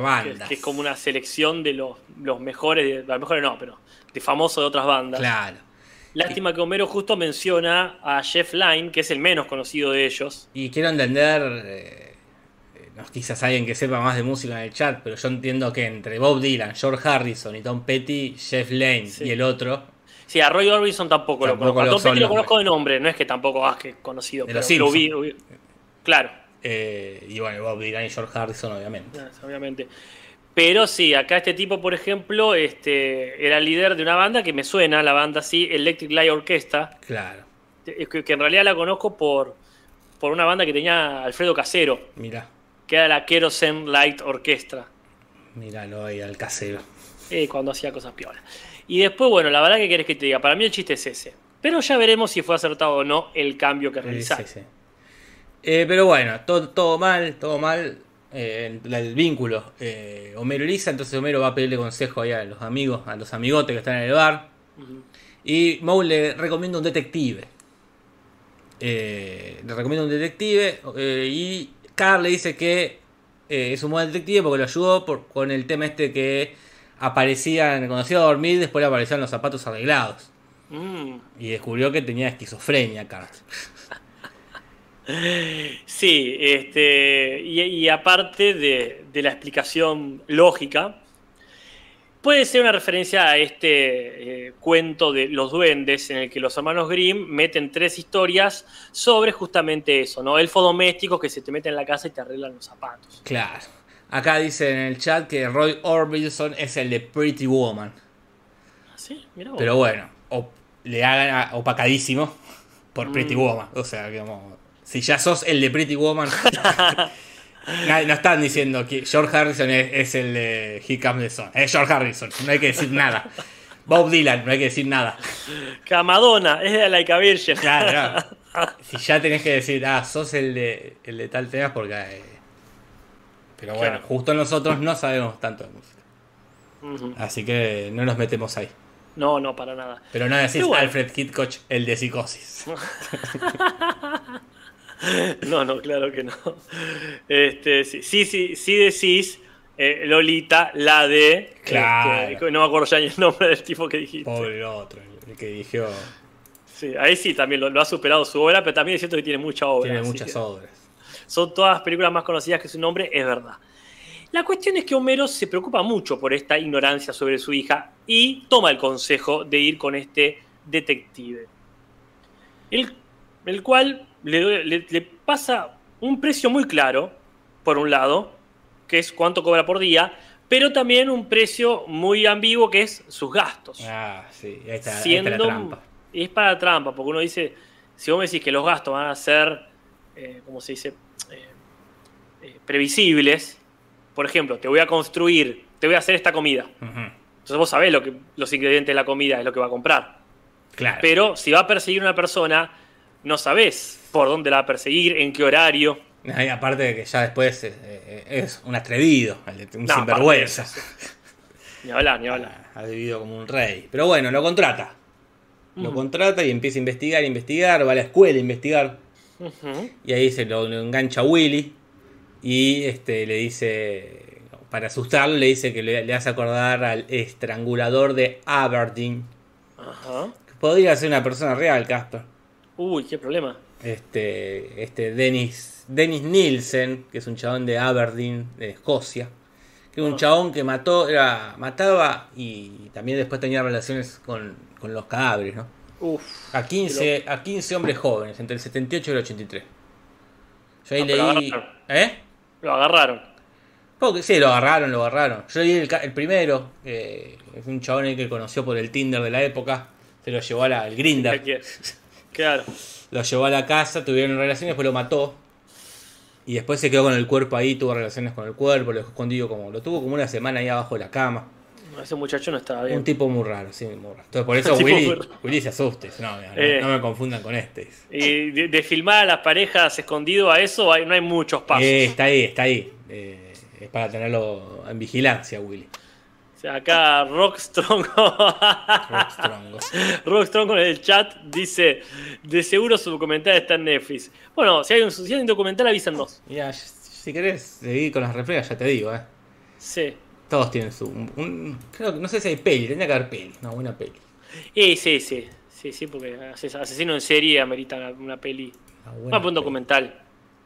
Que, es como una selección de los, los mejores, de, los mejores no, pero de famosos de otras bandas. Claro. Lástima que Homero justo menciona a Jeff Lynne, que es el menos conocido de ellos. Y quiero entender, eh, eh, no, quizás alguien que sepa más de música en el chat, pero yo entiendo que entre Bob Dylan, George Harrison y Tom Petty, Jeff Lane Sí. y el otro, Sí, a Roy Orbison tampoco, Tampoco lo lo conozco. A Tom Petty lo conozco de nombre, no es que tampoco ah, que conocido, De pero los lo vi, Simpsons. lo vi. Claro, eh, y bueno, Bob Dylan y George Harrison, obviamente. Obviamente. Pero sí, acá este tipo, por ejemplo, este, era líder de una banda que me suena, la banda así, Electric Light Orchestra, Claro, que, que en realidad la conozco por, por una banda que tenía Alfredo Casero, mira, que era la Kerosene Light Orchestra, míralo ahí al casero. eh, cuando hacía cosas piolas. Y después, bueno, la verdad que querés que te diga, para mí el chiste es ese. Pero ya veremos si fue acertado o no el cambio que Sí, realizaron. sí, sí. Eh, pero bueno, todo, todo mal, todo mal. Eh, el, vínculo. Eh, Homero y Lisa, entonces Homero va a pedirle consejo ahí a los amigos, a los amigotes que están en el bar. Y Moe le recomienda un detective. Eh, le recomienda un detective. eh, y Carl le dice que eh, es un buen detective porque lo ayudó por- con el tema este que aparecían, cuando se iba a dormir, después le aparecían los zapatos arreglados. Mm. Y descubrió que tenía esquizofrenia, Carl. Sí, este, y, y aparte de, de la explicación lógica, puede ser una referencia a este eh, cuento de los duendes en el que los hermanos Grimm meten tres historias sobre justamente eso, ¿no? Elfos domésticos que se te meten en la casa y te arreglan los zapatos. Claro. Acá dice en el chat que Roy Orbison es el de Pretty Woman. ¿Sí? Mirá vos. Pero bueno, op- le hagan opacadísimo por Pretty Mm. Woman. O sea, como, si ya sos el de Pretty Woman, no están diciendo que George Harrison es, es el de He Comes the Sun. Es George Harrison, no hay que decir nada. Bob Dylan, no hay que decir nada. Que a Madonna es de Laika Virgin. Claro, no. Si ya tenés que decir, ah, sos el de, el de tal tema, porque. eh, pero bueno, Claro. justo nosotros no sabemos tanto de música. Así que no nos metemos ahí. No, no, para nada. Pero no decís bueno. Alfred Hitchcock, el de psicosis. No, no, claro que no. Este, sí, sí, sí, sí decís eh, Lolita, la de. Claro. este, no me acuerdo ya ni el nombre del tipo que dijiste. Pobre otro, el que dijo. Sí, ahí sí también lo, lo ha superado su obra, pero también es cierto que tiene mucha obra. Tiene muchas obras. Son todas las películas más conocidas que su nombre, es verdad. La cuestión es que Homero se preocupa mucho por esta ignorancia sobre su hija y toma el consejo de ir con este detective. El, el cual le, le- le pasa un precio muy claro, por un lado, que es cuánto cobra por día, pero también un precio muy ambiguo que es sus gastos. Ah, sí, ahí está, ahí está siendo la trampa. y es para la trampa, porque uno dice, si vos me decís que los gastos van a ser, eh, ¿cómo se dice? Eh, eh, previsibles, por ejemplo, te voy a construir, te voy a hacer esta comida. Entonces vos sabés lo que, los ingredientes de la comida es lo que va a comprar. Claro. Pero si va a perseguir a una persona, no sabés por dónde la va a perseguir, en qué horario. Y aparte de que ya después eh, eh, es un atrevido, un No, sinvergüenza. Ni hablar, ni hablar. Ha vivido como un rey. Pero bueno, lo contrata. Lo Ujú. contrata y empieza a investigar, investigar, va a la escuela a investigar. Y ahí se lo, lo engancha Willy. Y este le dice, para asustarlo, le dice que le, le hace acordar al estrangulador de Aberdeen. Ajá. Que podría ser una persona real, Casper. Uy, qué problema. Este, este Dennis, Dennis Nielsen, que es un chabón de Aberdeen, de Escocia. Que es un Ah. chabón que mató, era, mataba y también después tenía relaciones con, con los cadáveres, ¿no? Uf. A 15, a 15 hombres jóvenes, entre el 78 y el 83. Yo ahí Ah, leí. agarraron. ¿Eh? Lo agarraron. Porque sí, lo agarraron, lo agarraron. Yo leí el, ca- el primero, que es un chabón que conoció por el Tinder de la época. Se lo llevó a la, Claro. Lo llevó a la casa, tuvieron relaciones, después lo mató. Y después se quedó con el cuerpo ahí, tuvo relaciones con el cuerpo, lo dejó escondido como. Lo tuvo como una semana ahí abajo de la cama. Ese muchacho no estaba bien. Un tipo muy raro, sí, muy raro. Entonces por eso Willy. Willy se asuste. dice, No, no, Eh. no me confundan con este. Y de, de filmar a las parejas escondido a eso hay- no hay muchos pasos. Eh, está ahí, está ahí. Eh, es para tenerlo en vigilancia, Willy. O sea, acá Rockstrong. Rockstrongo. Rockstrong en el chat dice: De seguro su documental está en Netflix. Bueno, si hay un, si hay un documental, avísanos. Mira, si querés seguir con las reflejas, ya te digo, eh. Sí. Todos tienen su. un- un- creo que no sé si hay peli, tendría que haber peli, una buena peli. Y sí, sí. Sí, sí, porque ases- asesino en serie amerita una, una peli. Una buena a poner un documental.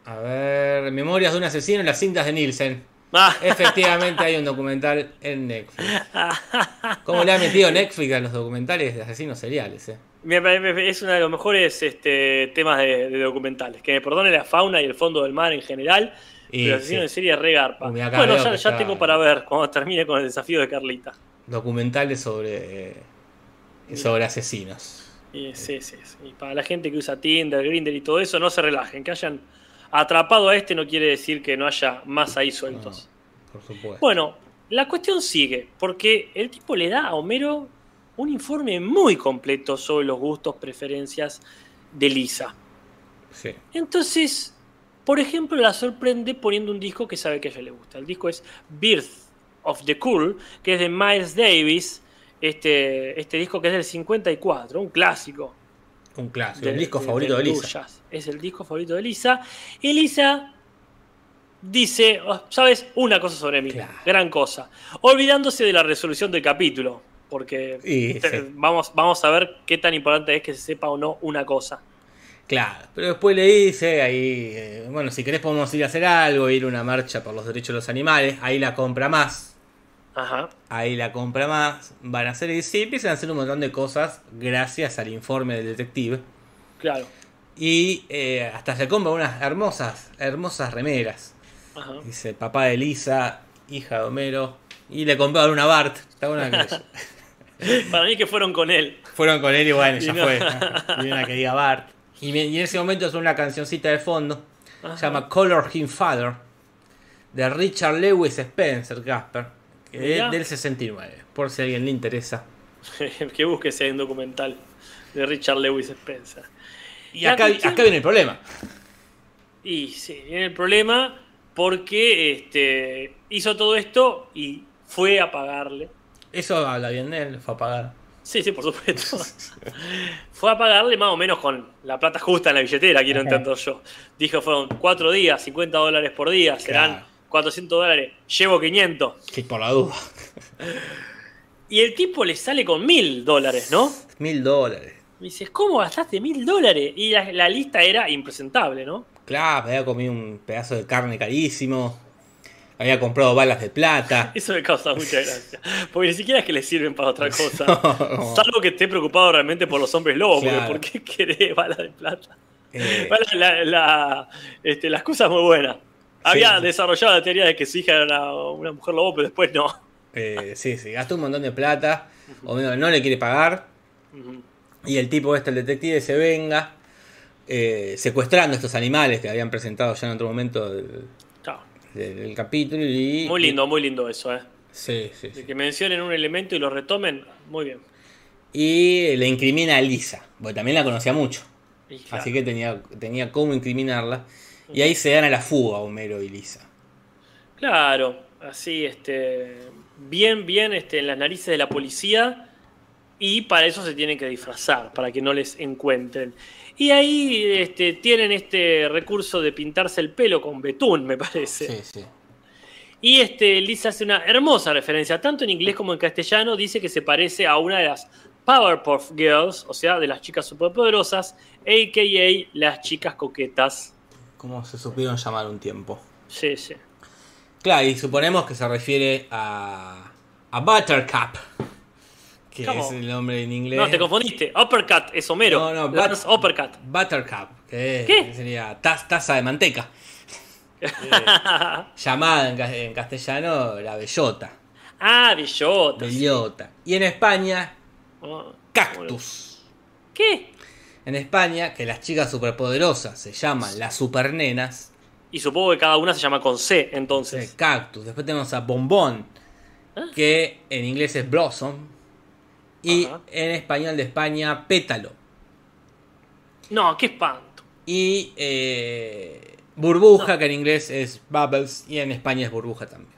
A ver, Memorias de un asesino en las cintas de Nielsen. Ah, Efectivamente hay un documental en Netflix. ¿Cómo le ha metido Netflix a los documentales de asesinos seriales? Eh? es uno de los mejores este, temas de, de documentales. Que me perdone la fauna y el fondo del mar en general. Y pero asesino sí. en serie es re garpa. Uy, acá Bueno, ya, que ya está- tengo para ver cuando termine con el desafío de Carlita. Documentales sobre, eh, sobre asesinos. Y, sí, sí, sí. Y para la gente que usa Tinder, Grindr y todo eso, no se relajen. Que hayan atrapado a este no quiere decir que no haya más ahí sueltos. Por supuesto. Bueno, la cuestión sigue, porque el tipo le da a Homero un informe muy completo sobre los gustos, preferencias de Lisa. Sí. Entonces, por ejemplo, la sorprende poniendo un disco que sabe que a ella le gusta. El disco es Birth of the Cool, que es de Miles Davis. Este, este disco que es del 54, un clásico. Un clásico. el disco de- favorito de Lisa. Es el disco favorito de Lisa. Y Lisa dice, oh, ¿sabes? Una cosa sobre mí. Claro. Gran cosa. Olvidándose de la resolución del capítulo. Porque Y, te- sí. vamos, vamos a ver qué tan importante es que se sepa o no una cosa. Claro, pero después le dice ahí, eh, bueno, si querés podemos ir a hacer algo, ir a una marcha por los derechos de los animales, ahí la compra más, Ajá. ahí la compra más, van a hacer y sí, empiezan a hacer un montón de cosas gracias al informe del detective. Claro. Y eh, hasta se compra unas hermosas, hermosas remeras. Ajá. Dice, papá de Lisa, hija de Homero, y le compraron una Bart. Está buena que- Para mí que fueron con él. Fueron con él y bueno, Y ya no. fue. Y una que diga Bart. Y, en ese momento es una cancioncita de fondo. Ajá. Se llama Color Him Father. De Richard Lewis Spencer, Casper. Es del 69. Por si a alguien le interesa. que busque ese un documental de Richard Lewis Spencer. Y acá, acá viene el problema. Y sí, viene el problema porque este, hizo todo esto y fue a pagarle. Eso habla bien de él, fue a pagar. Sí, sí, por supuesto. fue a pagarle más o menos con la plata justa en la billetera, quiero entender yo. Dijo, fueron cuatro días, 50 dólares por día, serán. 400 dólares, llevo 500. Sí, por la duda. Y el tipo le sale con mil dólares, ¿no? Mil dólares. Me dices, ¿cómo gastaste mil dólares? Y la, la lista era impresentable, ¿no? Claro, había comido un pedazo de carne carísimo. Había comprado balas de plata. Eso me causa mucha gracia. Porque ni siquiera es que le sirven para otra cosa. No. Salvo que esté preocupado realmente por los hombres lobos. Claro. Porque ¿por qué querés balas de plata? Eh, la- este, la excusa es muy buena. Había sí. desarrollado la teoría de que su hija era una, una mujer lobo, pero después no. eh, sí, sí, gastó un montón de plata. O menos no le quiere pagar. Y el tipo este, el detective, se venga eh, secuestrando estos animales que habían presentado ya en otro momento del, del- del capítulo. Y, Muy lindo, muy lindo eso, ¿eh? Sí, sí, De sí. que mencionen un elemento y lo retomen, muy bien. Y le incrimina a Lisa, porque también la conocía mucho. Claro, Así que tenía, tenía cómo incriminarla. Y ahí se dan a la fuga Homero y Lisa. Claro, así, este, bien, bien este, en las narices de la policía y para eso se tienen que disfrazar, para que no les encuentren. Y ahí este, tienen este recurso de pintarse el pelo con betún, me parece. Sí, sí. Y este, Lisa hace una hermosa referencia, tanto en inglés como en castellano, dice que se parece a una de las Powerpuff Girls, o sea, de las chicas superpoderosas, a.k.a. las chicas coquetas. ¿Cómo se supieron llamar un tiempo? Sí, sí. Claro, y suponemos que se refiere a, a Buttercup, que ¿Cómo? es el nombre en inglés. No, te confundiste. Uppercut es Homero. No, no, but- Uppercut. Buttercup, que ¿Qué? sería taz- taza de manteca. Eh, llamada en, ca- en castellano la bellota. ah, bellota. sí. Bellota. Y en España, Ah, cactus. ¿Qué? En España, que las chicas superpoderosas se llaman las supernenas, Y supongo que cada una se llama con C, es entonces. cactus. Después tenemos a bombón, Ah. que en inglés es blossom. Y Ajá. en español de España, pétalo. No, qué espanto. Y eh, burbuja, que en inglés es bubbles. Y en España es burbuja también.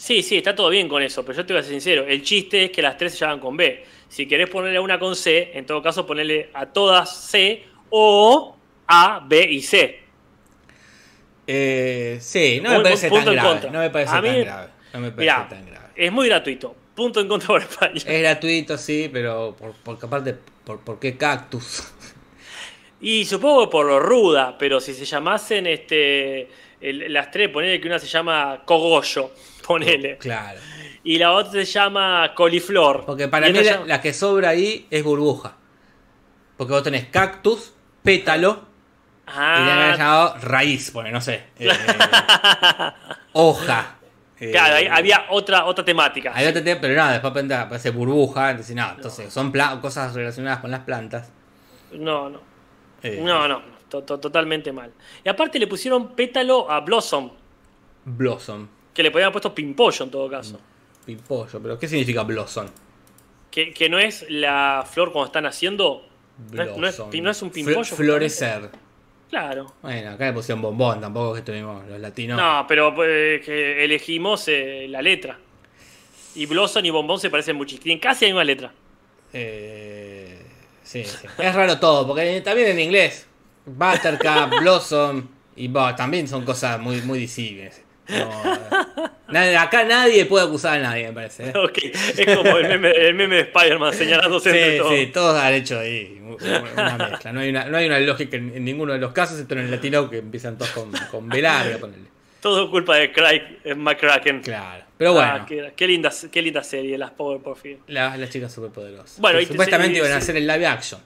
Sí, sí, está todo bien con eso, pero yo te voy a ser sincero. El chiste es que las tres se llaman con B. Si querés ponerle una con C, en todo caso ponerle a todas C o A, B y C. Eh, sí, no me parece tan grave. No me parece A mí- tan grave. No me parece Mirá, tan grave. es muy gratuito. Punto en contra por España. Es gratuito, sí, pero por, porque aparte, por, ¿por qué cactus? Y supongo que por lo ruda, pero si se llamasen este, el- las tres, ponele que una se llama cogollo, ponele. Claro. Y la otra se llama coliflor. Porque para mí la, llama- la que sobra ahí es burbuja. Porque vos tenés cactus, pétalo, y le habían Ah, llamado raíz, bueno, no sé. eh, hoja. eh, claro, ahí había otra, otra temática. Ahí otra te- pero nada, después aparece- burbuja, entonces no, entonces son cosas relacionadas con las plantas. No, no. eh, No, no. to- to- totalmente mal. Y aparte le pusieron pétalo a Blossom, Blossom, que le podían haber puesto pimpollo en todo caso. pipollo, pero ¿qué significa blossom? Que, que no es la flor cuando están haciendo. No es, no es- Blossom. no es un Fl- pimpollo. florecer. Claro. Bueno, acá le pusieron bombón, tampoco es que estuvimos los latinos. No, pero pues, que elegimos eh, la letra. Y Blossom y Bombón se parecen muchísimo. Tienen casi la misma letra. Eh, sí, sí. Es raro todo, porque también en inglés, Buttercup, Blossom y bah, también son cosas muy, muy disímiles. No, nadie- acá nadie puede acusar a nadie, me parece. ¿eh? Ok, Es como el meme, el meme de Spider-Man señalándose entre Sí, todos. sí, todos han hecho ahí una mezcla. No hay una, no hay una lógica en, en ninguno de los casos, excepto en el latino que empiezan todos con, con B larga, ponele. Todo culpa de Craig eh, McCracken. Claro. Pero bueno, Ah, qué, qué linda, qué linda serie, las Power por fin. las, las chicas superpoderosas. Bueno, y te- supuestamente iban a hacer el live action.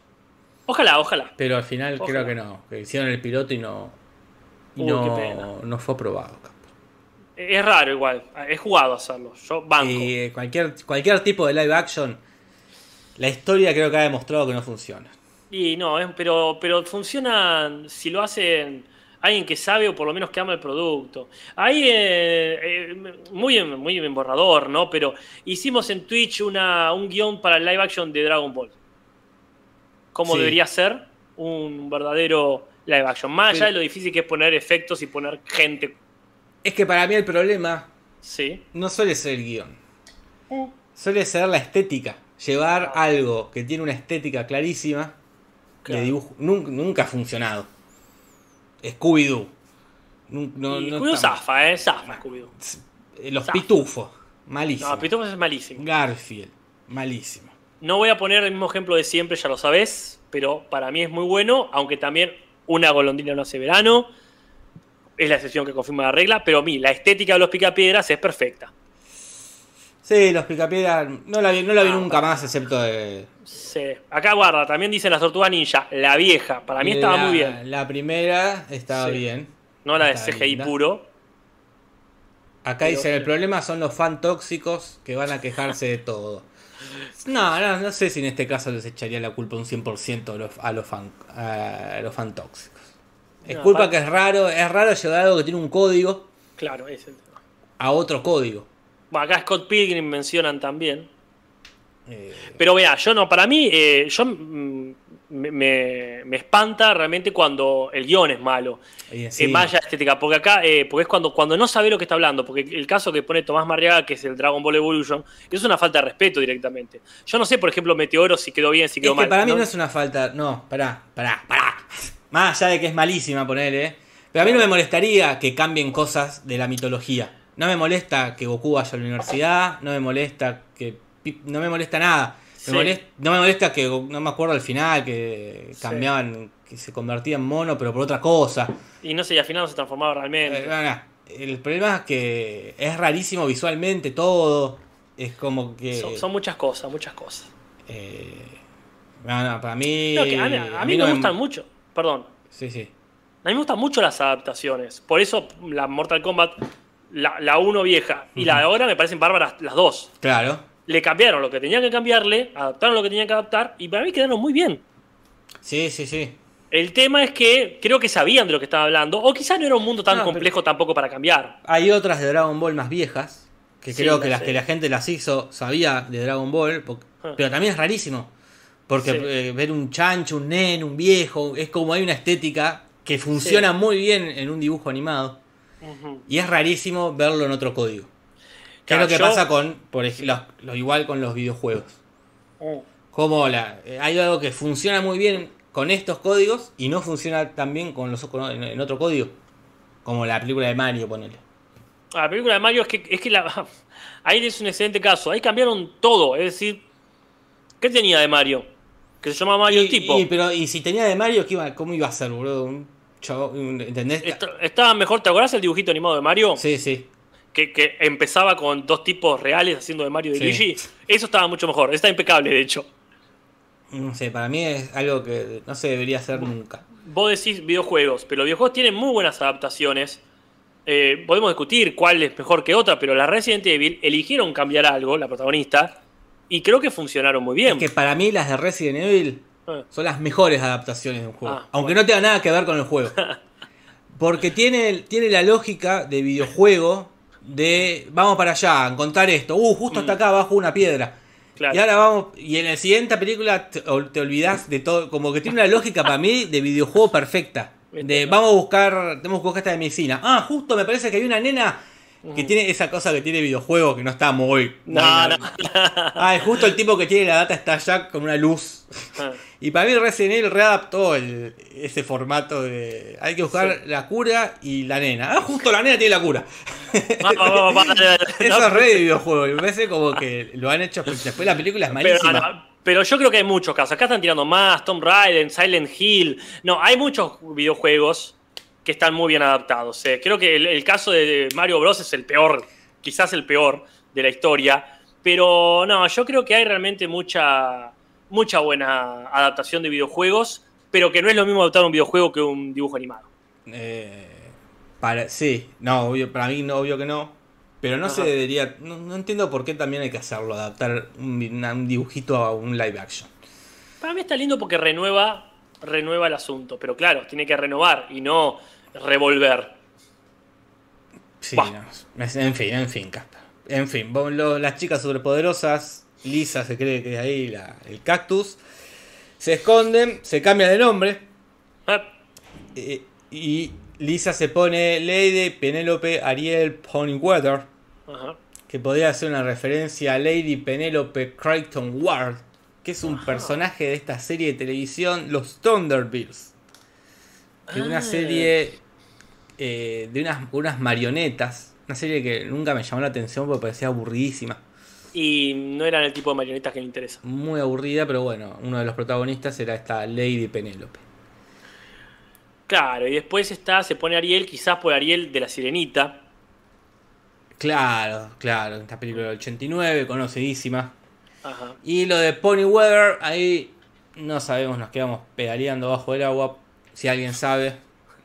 Ojalá, ojalá. Pero al final Ojalá. creo que no. Que hicieron el piloto y no. Y Uy, no, no fue aprobado. Es raro igual. He jugado a hacerlo. Yo banco. Y eh, cualquier, cualquier tipo de live action, la historia creo que ha demostrado que no funciona. Y no, es- pero, pero funciona si lo hacen alguien que sabe o por lo menos que ama el producto. Ahí, eh, eh, muy, en- muy en borrador, ¿no? Pero hicimos en Twitch una, un guion para el live action de Dragon Ball. Como Sí. debería ser un verdadero live action. Más allá Sí. de lo difícil que es poner efectos y poner gente. Es que para mí el problema Sí. no suele ser el guion. Suele ser la estética. Llevar algo que tiene una estética clarísima Claro. de dibujo. Nunca, nunca ha funcionado. Scooby-Doo. No, y no Scooby-Doo está- zafa, ¿eh? Zafa, Scooby-Doo. Eh, Los Zafa. pitufos. Malísimo. No, Pitufos es malísimo. Garfield. Malísimo. No voy a poner el mismo ejemplo de siempre, ya lo sabés, pero para mí es muy bueno, aunque también una golondrina no hace verano. Es la excepción que confirma la regla, pero a mí la estética de los picapiedras es perfecta. Sí, los picapiedras no la vi, no la vi Ah, nunca más, excepto de. Sí. Acá guarda, también dicen las tortugas ninja, la vieja, para mí estaba muy bien. La primera estaba Sí. bien. No la de CGI linda. puro. Acá Pero- dicen el problema son los fan tóxicos que van a quejarse de todo. No, no, no sé si en este caso les echaría la culpa un 100% a los, a los fan, a los fan tóxicos. Es No, culpa que es raro, es raro llevar algo que tiene un código Claro, ese es el tema. a otro código. Bueno, acá Scott Pilgrim mencionan también. Eh, Pero vea, yo no, para mí, eh, yo me, me- me espanta realmente cuando el guion es malo. Eh, encima- más allá de estética, porque acá, eh, porque es cuando, cuando no sabe lo que está hablando, porque el caso que pone Tomás Marriaga, que es el Dragon Ball Evolution, es una falta de respeto directamente. Yo no sé, por ejemplo, Meteoro si quedó bien, si Es quedó que mal. para mí ¿no? no es una falta. No, pará, pará, pará. Más allá de que es malísima ponerle. Pero a mí no me molestaría que cambien cosas de la mitología. No me molesta que Goku vaya a la universidad. No me molesta que. No me molesta nada. Me Sí. molest- no me molesta que. No me acuerdo al final que cambiaban. Que se convertía en mono, pero por otra cosa. Y no sé, y al final no se transformaba realmente. Eh, no, no. El problema es que es rarísimo visualmente todo. Es como que. son, son muchas cosas, muchas cosas. eh, no, para mí. No, que a mí, a mí no me gustan mucho, perdón, Sí, sí. a mí me gustan mucho las adaptaciones. Por eso la Mortal Kombat, la, la 1 vieja y la de ahora me parecen bárbaras las dos. Claro. Le cambiaron lo que tenían que cambiarle, adaptaron lo que tenían que adaptar y para mí quedaron muy bien. Sí, sí, sí. El tema es que creo que sabían de lo que estaban hablando, o quizás no era un mundo tan No, complejo tampoco para cambiar. Hay otras de Dragon Ball más viejas, que Sí, creo que las sé. que la gente las hizo sabía de Dragon Ball, Ah. pero también es rarísimo. Porque Sí. eh, ver un chancho, un nen, un viejo, es como hay una estética que funciona muy bien en un dibujo animado. Y es rarísimo verlo en otro código. ¿Qué es lo que Claro, yo- pasa con, por ejemplo, lo igual con los videojuegos? Mm. Como la, eh, hay algo que funciona muy bien con estos códigos y no funciona tan bien con los con- en, en otro código. Como la película de Mario, ponele. Ah, La película de Mario es que, es que la, ahí es un excelente caso. Ahí cambiaron todo. Es decir, ¿qué tenía de Mario? Que se llama Mario y, el tipo. y- pero, y si tenía de Mario, ¿qué iba, ¿cómo iba a ser, boludo? Un chavo, un- ¿entendés? Est- Estaba mejor, ¿te acordás el dibujito animado de Mario? Sí, sí. Que, que empezaba con dos tipos reales haciendo de Mario y de Sí. Luigi. Eso estaba mucho mejor. Está impecable, de hecho. No sé, para mí es algo que no se debería hacer nunca. Vos decís videojuegos, pero los videojuegos tienen muy buenas adaptaciones. Eh, podemos discutir cuál es mejor que otra, pero la Resident Evil eligieron cambiar algo, la protagonista, y creo que funcionaron muy bien. Es que para mí las de Resident Evil Eh. son las mejores adaptaciones de un juego. Ah, aunque no tenga nada que ver con el juego. Porque tiene, tiene la lógica de videojuego de vamos para allá, encontrar esto. Uh, justo hasta acá abajo una piedra. Mm. Claro. Y ahora vamos. Y en la siguiente película te, te olvidas de todo. Como que tiene una lógica para mí de videojuego perfecta. De vamos a buscar. Tenemos que buscar esta de medicina. Ah, justo me parece que hay una nena que tiene esa cosa que tiene videojuego que no está muy. No, muy- no. Ah, es justo el tipo que tiene la data está ya con una luz. Ah. Y para mí Resident Evil readaptó el- ese formato de... Hay que buscar la cura y la nena. Ah, justo la nena tiene la cura. Dale. Eso No, es re de videojuego. y Me parece como que lo han hecho... Después la película es pero, malísima. no, pero yo creo que hay muchos casos. Acá están tirando más, Tomb Raider, Silent Hill. No, hay muchos videojuegos que están muy bien adaptados. eh. Creo que el, el caso de Mario Bros. es el peor, quizás el peor de la historia. Pero no, yo creo que hay realmente mucha, mucha buena adaptación de videojuegos, pero que no es lo mismo adaptar un videojuego que un dibujo animado. Eh, para, sí, no, obvio, para mí no, obvio que no. Pero no Ajá. se debería... No, no entiendo por qué también hay que hacerlo. Adaptar un, un dibujito a un live action. Para mí está lindo porque renueva, renueva el asunto, pero claro, tiene que renovar y no revolver. Sí, no, en fin, en fin, Casper. En fin, lo- las chicas superpoderosas, Lisa se cree que es ahí la- el cactus, se esconden, se cambian de nombre Ah, eh, y Lisa se pone Lady Penélope Ariel Ponyweather, que podría ser una referencia a Lady Penélope Crichton Ward, que es un Ajá. personaje de esta serie de televisión, Los Thunderbirds. Que es una Ah. serie eh, de unas, unas marionetas. Una serie que nunca me llamó la atención porque parecía aburridísima. Y no eran el tipo de marionetas que me interesa. Muy aburrida, pero bueno, uno de los protagonistas era esta Lady Penélope. Claro, y después está, se pone Ariel, quizás por Ariel de la Sirenita. Claro, claro, esta película del 89, conocidísima. Ajá. Y lo de Pony Weather, ahí no sabemos, nos quedamos pedaleando bajo el agua. Si alguien sabe,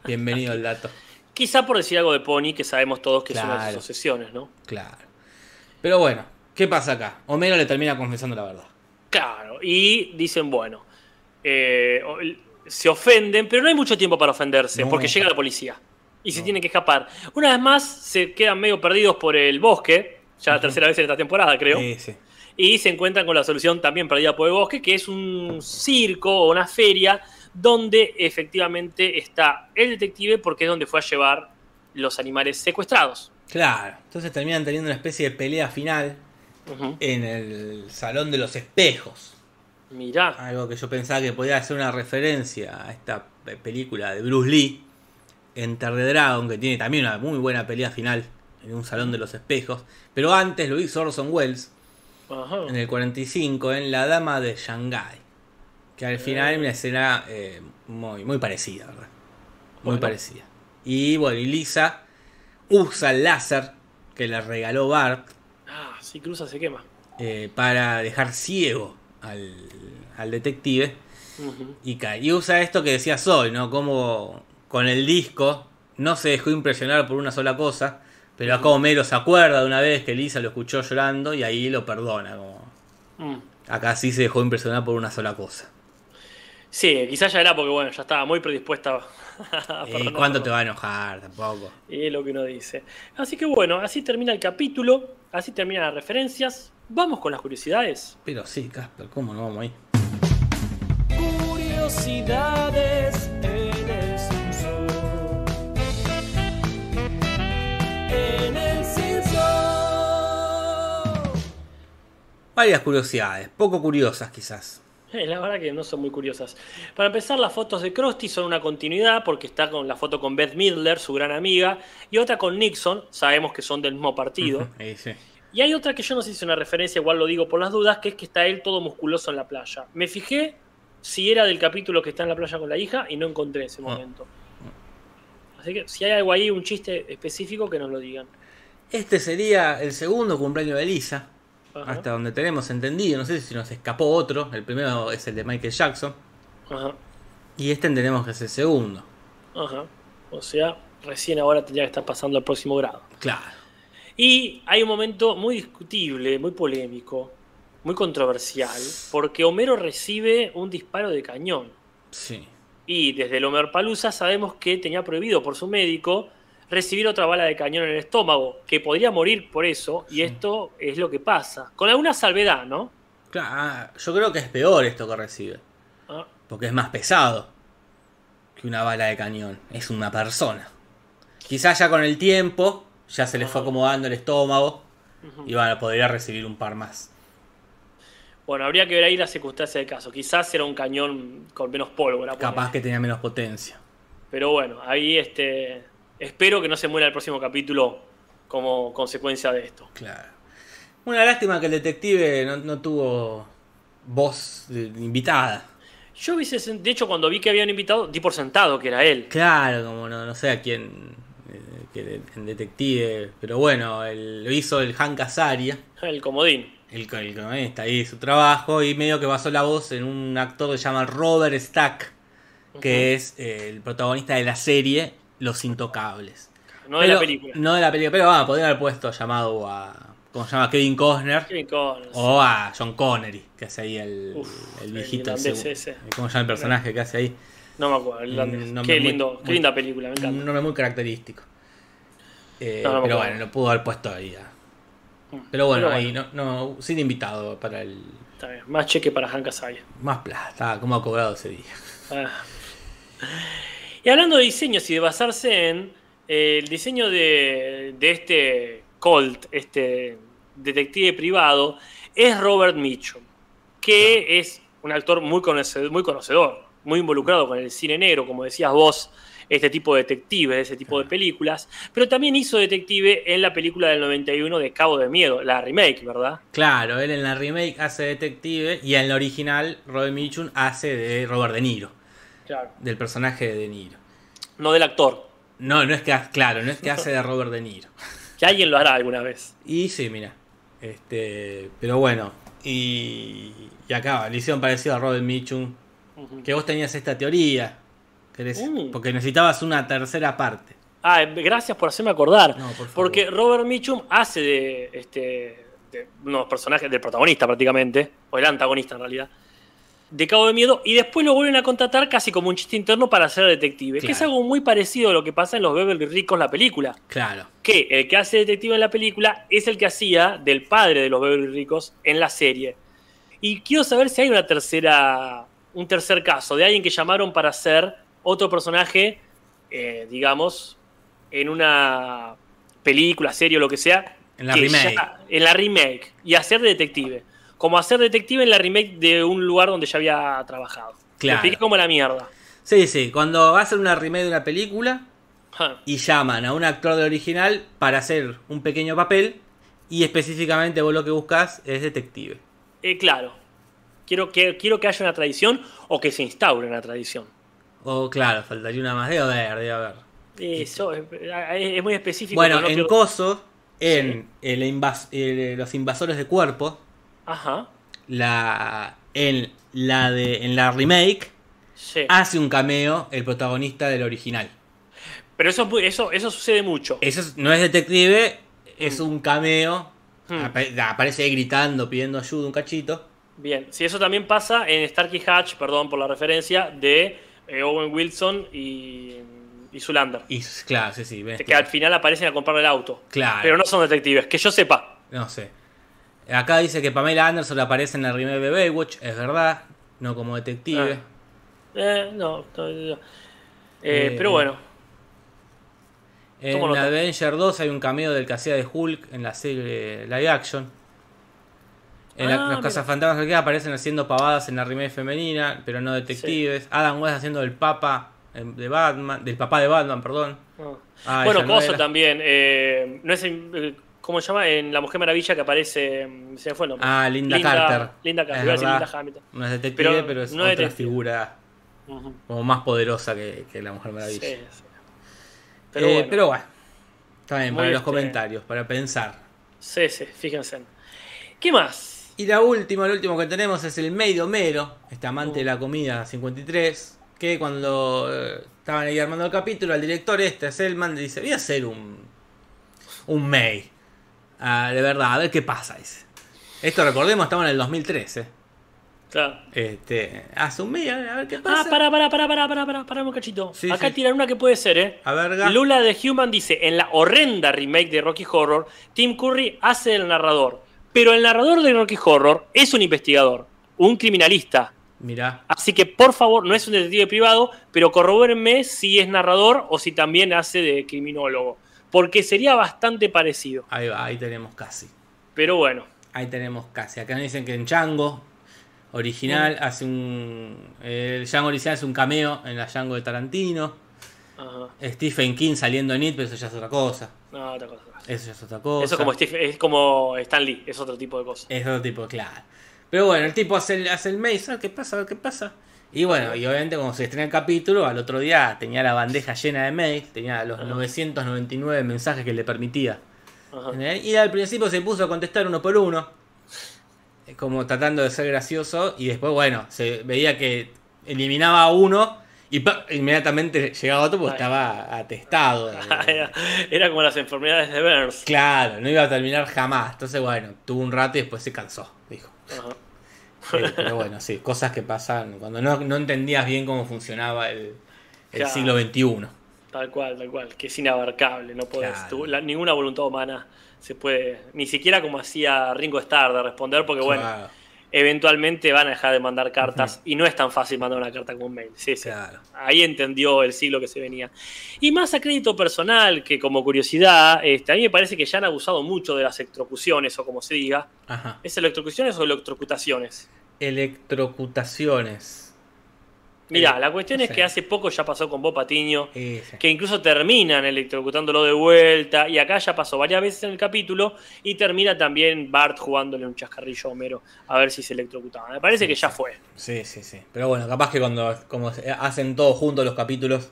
bienvenido al dato. Quizá por decir algo de Pony, que sabemos todos que es una de Claro. sus obsesiones, ¿no? Claro. Pero bueno, ¿qué pasa acá? Homero le termina confesando la verdad. Claro, y dicen, bueno, eh, se ofenden, pero no hay mucho tiempo para ofenderse, No. porque llega la policía y se No. tienen que escapar. Una vez más, se quedan medio perdidos por el bosque, ya la tercera vez en esta temporada, creo. Sí, sí. Y se encuentran con la solución también perdida por el bosque, que es un circo o una feria donde efectivamente está el detective porque es donde fue a llevar los animales secuestrados. Claro. Entonces terminan teniendo una especie de pelea final en el Salón de los Espejos. Mirá, Algo que yo pensaba que podía ser una referencia a esta pe- película de Bruce Lee, Enter the Dragon, que tiene también una muy buena pelea final en un Salón de los Espejos. Pero antes lo hizo Orson Welles Ajá. en el 45 en La Dama de Shanghái. Que al final es una escena eh, muy, muy parecida, ¿verdad? Muy Bueno. parecida. Y bueno, y Lisa usa el láser que le regaló Bart Ah, si cruza se quema. eh, para dejar ciego al, al detective. Y, cae. y usa esto que decía Soy, ¿no? Como con el disco no se dejó impresionar por una sola cosa. Pero acá Homero se acuerda de una vez que Lisa lo escuchó llorando y ahí lo perdona. Como, Mm. acá sí se dejó impresionar por una sola cosa. Sí, quizás ya era porque bueno, ya estaba muy predispuesta a ¿Y cuánto te va a enojar? Tampoco. Y es lo que uno dice. Así que bueno, así termina el capítulo, así terminan las referencias. Vamos con las curiosidades. Pero sí, Casper, ¿cómo no vamos ahí? Curiosidades en el Simpson. En el Simpson. varias curiosidades, poco curiosas quizás. Eh, la verdad que no son muy curiosas. Para empezar, las fotos de Krusty son una continuidad porque está con la foto con Beth Midler, su gran amiga, y otra con Nixon, sabemos que son del mismo partido. Sí. Y hay otra que yo no sé si es una referencia, igual lo digo por las dudas, que es que está él todo musculoso en la playa. Me fijé si era del capítulo que está en la playa con la hija y no encontré ese momento. Así que si hay algo ahí, un chiste específico, que nos lo digan. Este sería el segundo cumpleaños de Elisa, Ajá. hasta donde tenemos entendido. No sé si nos escapó otro. El primero es el de Michael Jackson. Ajá. Y este entendemos que es el segundo. Ajá. O sea, recién ahora tendría que estar pasando al próximo grado. Claro. Y hay un momento muy discutible, muy polémico, muy controversial, porque Homero recibe un disparo de cañón. Sí. Y desde el Homer Palusa sabemos que tenía prohibido por su médico recibir otra bala de cañón en el estómago, que podría morir por eso, y esto es lo que pasa. Con alguna salvedad, ¿no? Claro, ah, yo creo que es peor esto que recibe. Ah, Porque es más pesado que una bala de cañón. Es una persona. Quizás ya con el tiempo ya se le fue acomodando el estómago y van a podría recibir un par más. Bueno, habría que ver ahí la circunstancia del caso. Quizás era un cañón con menos pólvora. Capaz que tenía menos potencia. Pero bueno, ahí este, espero que no se muera el próximo capítulo como consecuencia de esto. Claro. Una lástima que el detective no, no tuvo voz invitada. Yo hubiese, de hecho, cuando vi que habían invitado, di por sentado que era él. Claro, como no, no sé a quién. eh, en detective. Pero bueno, el- lo hizo el Hank Azaria. El comodín. El, el está ahí su trabajo y medio que basó la voz en un actor que se llama Robert Stack, que es eh, el protagonista de la serie Los Intocables. No de la película. No de la película, pero vamos, podría haber puesto llamado a. ¿Cómo se llama? Kevin Costner. Kevin Connors. O a John Connery, que hace ahí el, Uf, el el viejito. ese- ese. ¿Cómo se llama el personaje que hace ahí? No me acuerdo. el. Un qué, muy- lindo, muy- qué linda película, me Un encanta. nombre muy característico. Eh, No, no me pero bueno, lo pudo haber puesto ahí. ah. Pero bueno, Pero ahí no, no, sin invitado para el. Está bien. Más cheque para Hank Azaria. Más plata, como ha cobrado ese día. Ah. Y hablando de diseños y de basarse en eh, el diseño de, de este Colt, este detective privado, es Robert Mitchum, que es un actor muy conocedor, muy conocedor, muy involucrado con el cine negro, como decías vos, este tipo de detective, ese tipo de películas, pero también hizo detective en la película del 91 de Cabo de Miedo, la remake, ¿verdad? Claro, él en la remake hace detective y en la original Robert Mitchum hace de Robert De Niro, Claro. del personaje de De Niro. No del actor, No, no es que, claro, no es que hace de Robert De Niro. que alguien lo hará alguna vez. Y sí, mira. Este, pero bueno, y, y acá le hicieron parecido a Robert Mitchum, que vos tenías esta teoría, querés- Mm. porque necesitabas una tercera parte. Ah, gracias por hacerme acordar. No, por porque Robert Mitchum hace de este de unos personajes del protagonista prácticamente, o el antagonista en realidad, de Cabo de Miedo, y después lo vuelven a contratar casi como un chiste interno para ser detective, que es algo muy parecido a lo que pasa en los Beverly Ricos, la película. Claro. Que el que hace detective en la película es el que hacía del padre de los Beverly Ricos en la serie. Y quiero saber si hay una tercera, un tercer caso de alguien que llamaron para ser otro personaje, eh, digamos, en una película, serie o lo que sea. En la remake. ya- en la remake. Y hacer de detective. Como hacer detective en la remake de un lugar donde ya había trabajado. Claro. Me expliqué como la mierda. Sí, sí, cuando hacen una remake de una película y llaman a un actor de original para hacer un pequeño papel y específicamente vos lo que buscas es detective. Eh, claro. Quiero que, quiero que haya una tradición o que se instaure una tradición. O claro, faltaría una más, debe haber, debe haber. Eso es, es muy específico. Bueno, no en quiero- Coso, en el invas- el- los invasores de cuerpo, Ajá. la, en, la de, en la remake, Sí. hace un cameo el protagonista del original. Pero eso, es eso, eso sucede mucho. Eso es- no es detective, es Mm. un cameo. Mm. Apa- Aparece ahí gritando, pidiendo ayuda un cachito. Bien. Si eso también pasa en Starkey Hatch, perdón por la referencia, de eh, Owen Wilson y, y Zulander. Y claro, sí, sí. ves Que al final aparecen a comprar el auto. Claro. Pero no son detectives, que yo sepa. No sé. Acá dice que Pamela Anderson aparece en la remake de Baywatch, es verdad, no como detective. Ah. Eh, no, no, no. Eh, Eh, pero bueno. En nota. Avenger 2 hay un cameo del que hacía de Hulk en la serie live action. En la- Ah, los mira. cazafantasmas que aparecen haciendo pavadas en la remake femenina, pero no detectives. Adam West haciendo el papa eh, de Batman, del papá de Batman, perdón. Ah. Ah, bueno, no era. también. eh, no es ¿Cómo se llama? En La Mujer Maravilla que aparece. mm, Se me fue el nombre. Ah, Linda, Carter. Linda Carter. Iba a decir verdad. Linda Hamilton. No es detective, Pero pero, es no otra detective. figura como más poderosa que, que la Mujer Sí, Maravilla. sí. Pero, Pero, bueno. bueno. Está bien, Muy para los este- comentarios, para pensar. Sí, sí, fíjense. ¿Qué más? Y la última, el último que tenemos es el Medio Mero, este amante Uh. de la comida 53, que cuando eh, estaban ahí armando el capítulo, al director este, Selman, le dice, voy a hacer un, un May. Ah, de verdad, a ver qué pasa, dice. Esto recordemos, estamos en el 2013. Claro. Este, hace un May, a ver, qué pasa. Ah, para, para, para, para, para, para, para un cachito. Sí, Acá sí. tiran una que puede ser, ¿eh? A ver. Lula de Human dice, en la horrenda remake de Rocky Horror, Tim Curry hace el narrador. Pero el narrador de Rocky Horror es un investigador, un criminalista. Mirá, Así que, por favor, no es un detective privado, pero corrobórenme si es narrador o si también hace de criminólogo. Porque sería bastante parecido. ahí va, ahí tenemos casi. Pero bueno. Ahí tenemos casi. Acá nos dicen que en Django original Mm. hace un. El Django original hace un cameo en la Django de Tarantino. Ajá. Stephen King saliendo en It, pero eso ya es otra cosa. No, otra cosa. Eso ya es otra cosa. Eso es como, Steve- es como Stan Lee, es otro tipo de cosa. Es otro tipo, claro. Pero bueno, el tipo hace el, hace el qué pasa, qué pasa. Y bueno, y obviamente cuando se estrena el capítulo, al otro día tenía la bandeja llena de mails, tenía los 999 mensajes que le permitía. Ajá. Y al principio se puso a contestar uno por uno, eh, como tratando de ser gracioso, y después, bueno, se veía que eliminaba a uno y inmediatamente llegaba otro porque Ay. estaba atestado. Era, era como las enfermedades de Burns. claro, no iba a terminar jamás. Entonces, bueno, tuvo un rato y después se cansó, dijo. Ajá. Eh, pero bueno, sí, cosas que pasan cuando no, no entendías bien cómo funcionaba el, el Claro. siglo XXI. Tal cual, tal cual. Que es inabarcable. No podés, Claro. tu- la- ninguna voluntad humana se puede. Ni siquiera como hacía Ringo Starr de responder, porque bueno, eventualmente van a dejar de mandar cartas y no es tan fácil mandar una carta con un mail. Sí, sí. Ahí entendió el siglo que se venía. Y más a crédito personal, que como curiosidad, este, a mí me parece que ya han abusado mucho de las electrocuciones, o como se diga. Ajá. ¿Es electrocuciones o electrocutaciones? Electrocutaciones. Mirá, Eh, la cuestión no es sé. que hace poco ya pasó con Bob Patiño, Ese. que incluso terminan electrocutándolo de vuelta, y acá ya pasó varias veces en el capítulo, y termina también Bart jugándole un chascarrillo a Homero a ver si se electrocutaba. Me parece que ya fue. Sí, sí, sí. Pero bueno, capaz que cuando como hacen todos juntos los capítulos,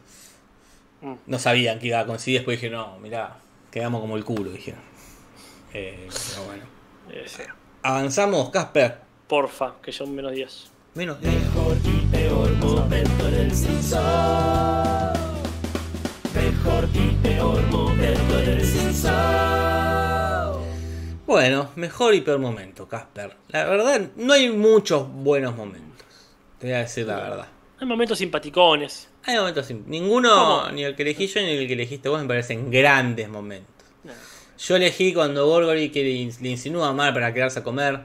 Mm. no sabían que iba a coincidir. Después dije, no, mirá, quedamos como el culo, dijeron. Eh, pero bueno. Eh, sí. Avanzamos, Casper. Porfa, que son menos 10. Menos de- Mejor y peor momento del Simpson. Mejor y peor momento del Simpson. Bueno, mejor y peor momento, Casper. La verdad, no hay muchos buenos momentos. Te voy a decir la verdad. Hay momentos simpaticones. Hay momentos sin. Ninguno, ¿Cómo? ni el que elegí yo ni el que elegiste vos, me parecen grandes momentos. No. Yo elegí cuando Gorgory que le insinúa mal para quedarse a comer.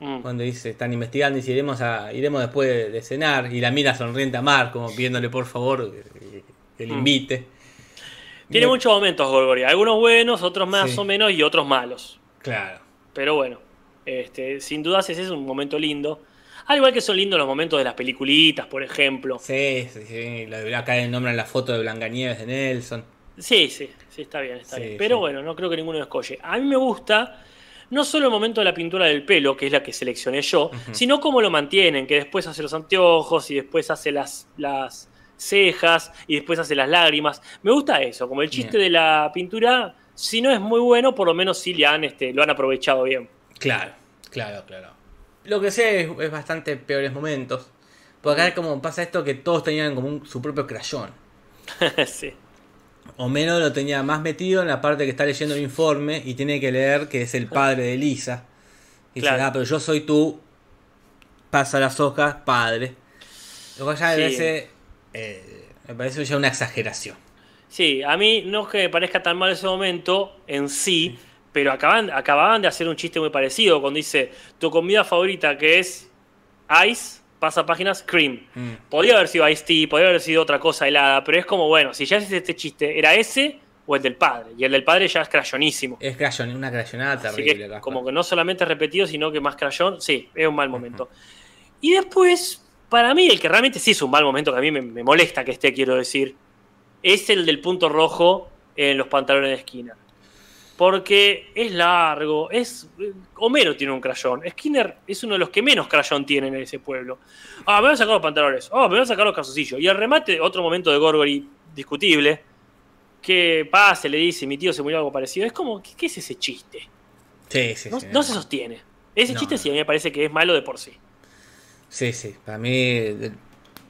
Mm. Cuando dice, están investigando y si iremos, a, iremos después de, de cenar. Y la mira sonriente a Mar, como pidiéndole por favor que, que le Mm. invite. Tiene muchos momentos Gorgory. Algunos buenos, otros más Sí. o menos y otros malos. Claro. Pero bueno, este, sin dudas ese es un momento lindo. Al igual que son lindos los momentos de las peliculitas, por ejemplo. Sí, sí, sí. Acá nombran la foto de Blancanieves de Nelson. Sí, sí, sí, está bien, está Sí, bien. Pero sí. bueno, no creo que ninguno escolle. A mí me gusta no solo el momento de la pintura del pelo, que es la que seleccioné yo, sino cómo lo mantienen, que después hace los anteojos y después hace las, las cejas y después hace las lágrimas. Me gusta eso, como el chiste Bien. de la pintura, si no es muy bueno, por lo menos sí le han, este, lo han aprovechado bien. Claro, claro, claro. Lo que sé es, es bastante peores momentos. Porque acá como pasa esto que todos tenían como un- su propio crayón. sí. Homero lo tenía más metido en la parte que está leyendo el informe y tiene que leer que es el padre de Lisa. Y Claro. dice, ah, pero yo soy tú, pasa las hojas, padre. Lo cual ya Sí. parece, eh, me parece ya una exageración. Sí, a mí no es que me parezca tan mal ese momento en sí, pero acaban, acababan de hacer un chiste muy parecido cuando dice tu comida favorita que es ice, pasa páginas, cream. Mm. Podría haber sido ice tea, podría haber sido otra cosa helada, pero es como, bueno, si ya haces este chiste, era ese o el del padre. Y el del padre ya es crayonísimo. Es crayon, una crayonada Así terrible. que como que no solamente es repetido, sino que más crayón, sí, es un mal momento. Y después, para mí, el que realmente sí es un mal momento, que a mí me, me molesta que esté, quiero decir, es el del punto rojo en los pantalones de esquina. Porque es largo, es. Homero tiene un crayón. Skinner es uno de los que menos crayón tiene en ese pueblo. Ah, me voy a sacar los pantalones. Ah, me voy a sacar los calzoncillos. Y el remate, otro momento de Gorgory discutible. Que pase, le dice, mi tío se murió algo parecido. Es como, ¿qué, qué es ese chiste? Sí, sí, No, sí. no se sostiene. Ese No, chiste sí a mí me parece que es malo de por sí. Sí, sí. Para mí,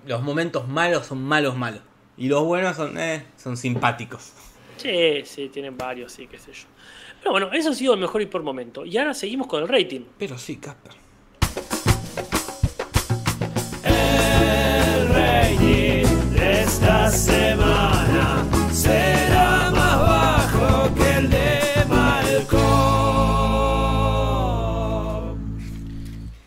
los momentos malos son malos, malos. Y los buenos son, eh, son simpáticos. Sí, sí, tienen varios, sí, qué sé yo. Pero bueno, eso ha sido el mejor y por momento. Y ahora seguimos con el rating. Pero sí, Casper. El rating de esta semana será más bajo que el de Malcolm.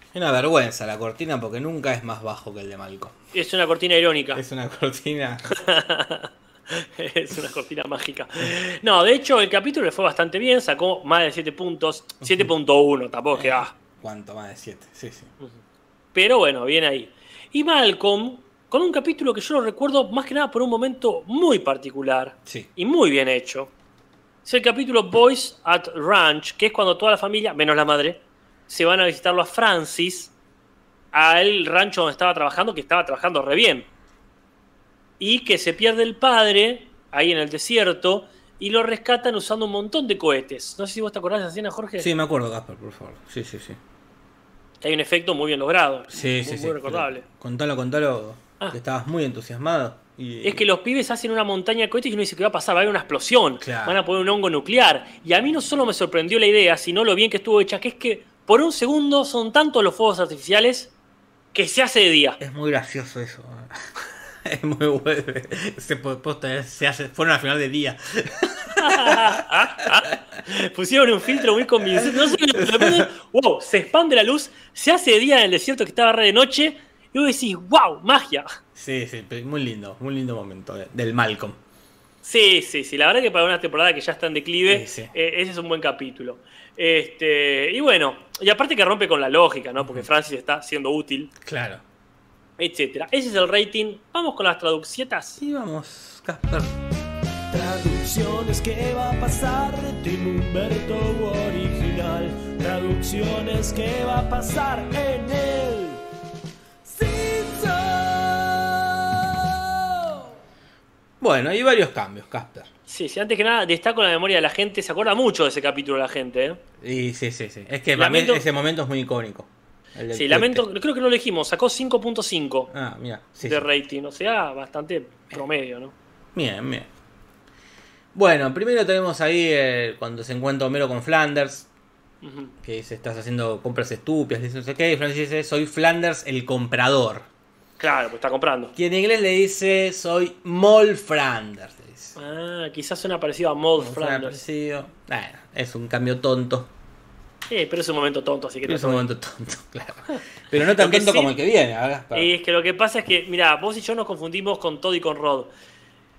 Es una vergüenza la cortina porque nunca es más bajo que el de Malcolm. Es una cortina irónica. Es una cortina. es una cortina mágica. No, de hecho, el capítulo le fue bastante bien. Sacó más de 7 puntos. 7.1, tampoco que ah. ¿Cuánto? Más de 7. Sí, sí. Pero bueno, bien ahí. Y Malcolm, con un capítulo que yo lo recuerdo más que nada por un momento muy particular. Sí. y muy bien hecho. Es el capítulo Boys at Ranch, que es cuando toda la familia, menos la madre, se van a visitarlo a Francis, al rancho donde estaba trabajando, que estaba trabajando re bien. Y que se pierde el padre ahí en el desierto y lo rescatan usando un montón de cohetes. No sé si vos te acordás de esa escena, Jorge. Sí, me acuerdo, Casper, por favor. Sí, sí, sí. Que hay un efecto muy bien logrado. Sí, muy, sí, muy sí. recordable. Contalo, contalo. Ah. Que estabas muy entusiasmado. Y... Es que los pibes hacen una montaña de cohetes y uno dice que va a pasar, va a haber una explosión, Claro. van a poner un hongo nuclear. Y a mí no solo me sorprendió la idea, sino lo bien que estuvo hecha, que es que por un segundo son tantos los fuegos artificiales que se hace de día. Es muy gracioso eso. Es muy bueno. Se, puede- se hace, fueron al final de día. Pusieron un filtro muy convincente. No sé, de repente, wow, se expande la luz, se hace de día en el desierto que estaba re de noche, y vos decís, wow, magia. Sí, sí, muy lindo, muy lindo momento de- del Malcolm. Sí, sí, sí. La verdad que para una temporada que ya está en declive, Sí, sí. eh, ese es un buen capítulo. Este, y bueno, y aparte que rompe con la lógica, ¿no? Porque Francis está siendo útil, Claro. Etcétera. Ese es el rating. Vamos con las traducciones. Sí, vamos, Casper. Traducciones que va a pasar Tim Humberto original. Traducciones que va a pasar en el. Bueno, hay varios cambios, Casper. Sí, sí, antes que nada, destaco la memoria de la gente. Se acuerda mucho de ese capítulo la gente, ¿eh? Y sí, sí, sí. Es que para mí Lamento- ese momento es muy icónico. Sí, lamento, creo que no lo dijimos, sacó 5.5 Ah. Sí, de sí. rating, o sea, bastante promedio, ¿no? Bien, bien. Bueno, primero tenemos ahí eh, cuando se encuentra Homero con Flanders. Que dice, estás haciendo compras estúpidas, dice no sé qué. Y Flanders dice, soy Flanders el comprador. Claro, pues está comprando. Que en inglés le dice, soy Mol Flanders. Ah, quizás suena parecido a suena Flanders. parecido. Es un cambio tonto. Sí, pero es un momento tonto, así que no Es un momento tonto, claro. Pero no tan tonto sí- como el que viene. para- Y es que lo que pasa es que, mira, vos y yo nos confundimos con Todd y con Rod.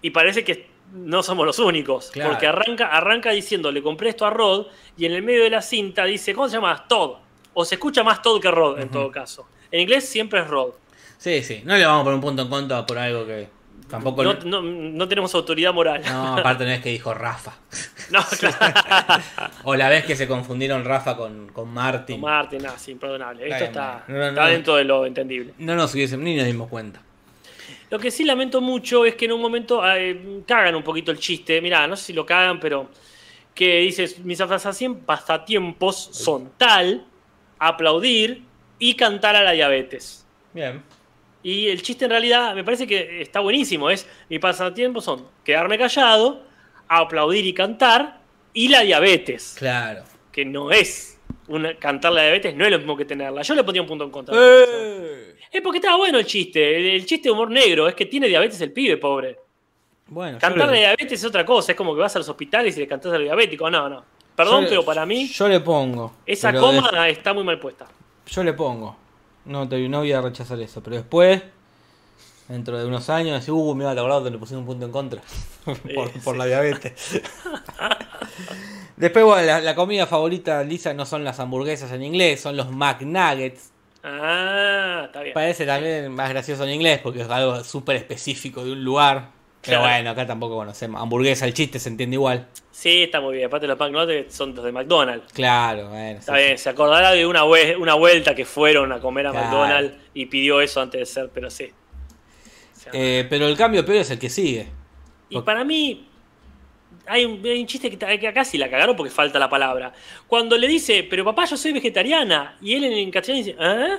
Y parece que no somos los únicos. Claro. Porque arranca, arranca diciendo, le compré esto a Rod, y en el medio de la cinta dice, ¿cómo se llama? Todd. O se escucha más Todd que Rod, en todo caso. En inglés siempre es Rod. Sí, sí. No le vamos a poner un punto en contra por algo que tampoco... No, no- no tenemos autoridad moral. No, aparte no es que dijo Rafa. No, claro. O la vez que se confundieron Rafa con, con Martin. Martin, ah, sí, imperdonable. Esto Está está, no, dentro de lo entendible. No nos hubiesen ni nos dimos cuenta. Lo que sí lamento mucho es que en un momento eh, cagan un poquito el chiste. Mirá, no sé si lo cagan, pero que dices, mis pasatiem- pasatiempos son tal, aplaudir y cantar a la diabetes. Bien. Y el chiste en realidad me parece que está buenísimo. Es, mis pasatiempos son quedarme callado, aplaudir y cantar y la diabetes. Claro. Que no es, una, cantar la diabetes no es lo mismo que tenerla. Yo le pondría un punto en contra. ¡Eh! Es porque estaba bueno el chiste. El, el chiste de humor negro es que tiene diabetes el pibe, pobre. Bueno, Cantar la diabetes es otra cosa. Es como que vas a los hospitales y le cantás a los diabéticos. No, no. Perdón, le- pero para mí Yo le pongo. esa coma de- está muy mal puesta. yo le pongo. No, te, no voy a rechazar eso. Pero después. Dentro de unos años, decís, uh, me iba a acordar donde le pusieron un punto en contra. por, la diabetes. Después, bueno, la, la comida favorita de Lisa no son las hamburguesas en inglés, son los McNuggets. Ah, está bien. Parece también más gracioso en inglés porque es algo súper específico de un lugar. Pero Claro. bueno, acá tampoco conocemos. Hamburguesa, el chiste se entiende igual. Sí, está muy bien. Aparte los McNuggets son los de McDonald's. Claro, bueno. Está sí, bien, se acordará de una, una vuelta que fueron a comer a Claro. McDonald's y pidió eso antes de ser, pero sí. O sea, Eh, pero el cambio peor es el que sigue. y para mí, hay un, hay un chiste que, acá sí la cagaron porque falta la palabra. Cuando le dice, pero papá, yo soy vegetariana, y él en, en castellano dice, ¿eh?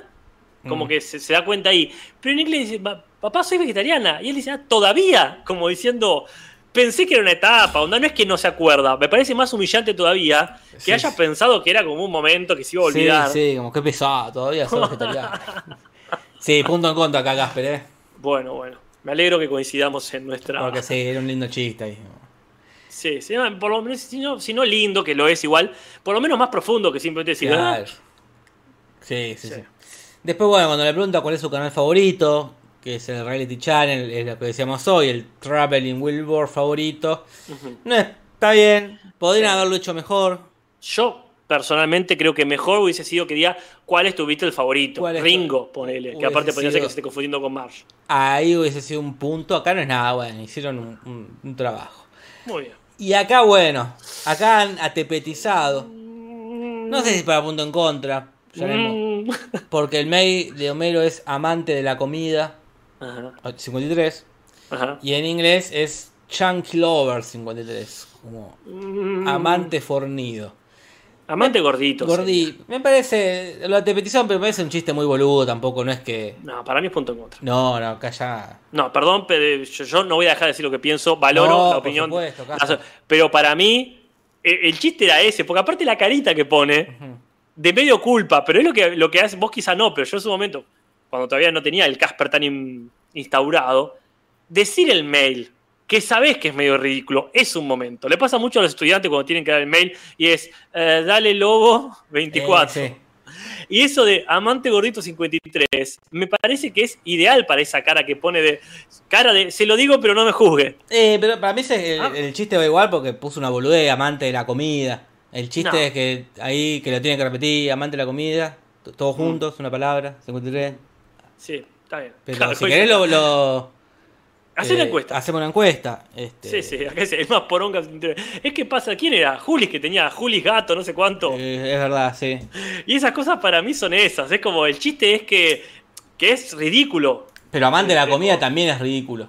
Como Mm. que se, se da cuenta ahí. Pero en inglés dice, "Pa- papá, soy vegetariana, y él dice, ah, todavía, como diciendo. Pensé que era una etapa, onda, no es que no se acuerda. Me parece más humillante todavía que Sí, haya sí. pensado que era como un momento que se iba a olvidar. Sí, sí, como que pesado, todavía soy vegetariano. sí, punto en contra acá, Casper, ¿eh? Bueno, bueno. Me alegro que coincidamos en nuestra. Porque sí, era un lindo chiste ahí. Sí, sí, por lo menos, si no, si no lindo, que lo es igual, por lo menos más profundo que simplemente decir. "Ah". Claro. Sí, sí, Sí. sí. Después, bueno, cuando le pregunta cuál es su canal favorito, que es el Reality Channel, es lo que decíamos hoy, el Traveling Wilbur favorito. No está bien, podrían Sí. haberlo hecho mejor. Yo personalmente creo que mejor hubiese sido que diga cuál es tu Beatle favorito. ¿Cuál es tu- Ringo, ponele. Que aparte podría ser que se esté confundiendo con Marsh. Ahí hubiese sido un punto. Acá no es nada, bueno, hicieron un, un- un trabajo. Muy bien. Y acá, bueno, acá han atepetizado. No sé si para punto en contra. ya. Mm. Porque el mail de Homero es amante de la comida, Ajá, 53. ajá. Y en inglés es Chunky Lover, 53. Como Mm. amante fornido. Amante gordito. Me parece, lo atepetizaron, pero me parece un chiste muy boludo tampoco, no es que... No, para mí es punto en contra. No, no, acá ya... No, perdón, pero yo, yo no voy a dejar de decir lo que pienso, valoro No, la por opinión. supuesto, pero para mí, eh, el chiste era ese, porque aparte la carita que pone, de medio culpa, pero es lo que, lo que hace, vos quizá no, pero yo en su momento, cuando todavía no tenía el Casper tan in- instaurado, decir el mail, que sabés que es medio ridículo, es un momento. Le pasa mucho a los estudiantes cuando tienen que dar el mail y es, eh, dale lobo 24. Eh, Y eso de amante gordito 53, me parece que es ideal para esa cara que pone de cara de se lo digo pero no me juzgue. Eh, pero para mí ese- el, Ah. el chiste va igual porque puso una boludez, amante de la comida. El chiste No. es que ahí que lo tienen que repetir, amante de la comida, todos juntos, una palabra, 53. Sí, está bien. Pero Claro, si querés lo... lo Hacé una eh, encuesta. Hacemos una encuesta. Este, Sí, sí, acá es es más poronga. Es que pasa, ¿quién era? Julis que tenía Julis gato, no sé cuánto. eh, es verdad, sí. Y esas cosas para mí son esas. Es como el chiste es que, que es ridículo. Pero amante de la Este, comida también es ridículo.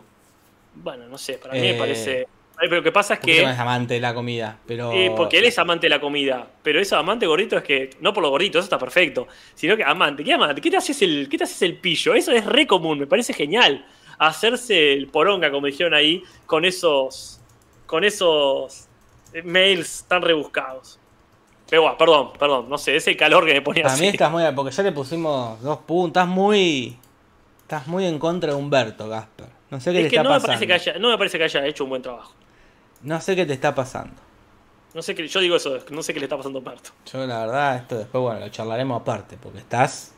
Bueno, no sé, para mí Eh, me parece. Pero lo que pasa es Porque no es que. amante de la comida, pero... eh, porque él es amante de la comida. Pero eso amante gordito es que. No por lo gordito, eso está perfecto. Sino que amante. ¿Qué amante? ¿Qué te haces el, qué te haces el pillo? Eso es re común, me parece genial. Hacerse el poronga, como dijeron ahí, con esos. Con esos eh, mails tan rebuscados. Pero bueno, perdón, perdón, no sé, es el calor que me ponía Para así. mí estás muy... Porque ya le pusimos dos puntos. Estás muy... Estás muy en contra de Humberto, Gasper. No sé qué Es te que está no me, pasando. parece que haya, no me parece que haya hecho un buen trabajo. No sé qué te está pasando. No sé qué, yo digo eso, no sé qué le está pasando a Parto. Yo la verdad, esto después, bueno, lo charlaremos aparte, porque estás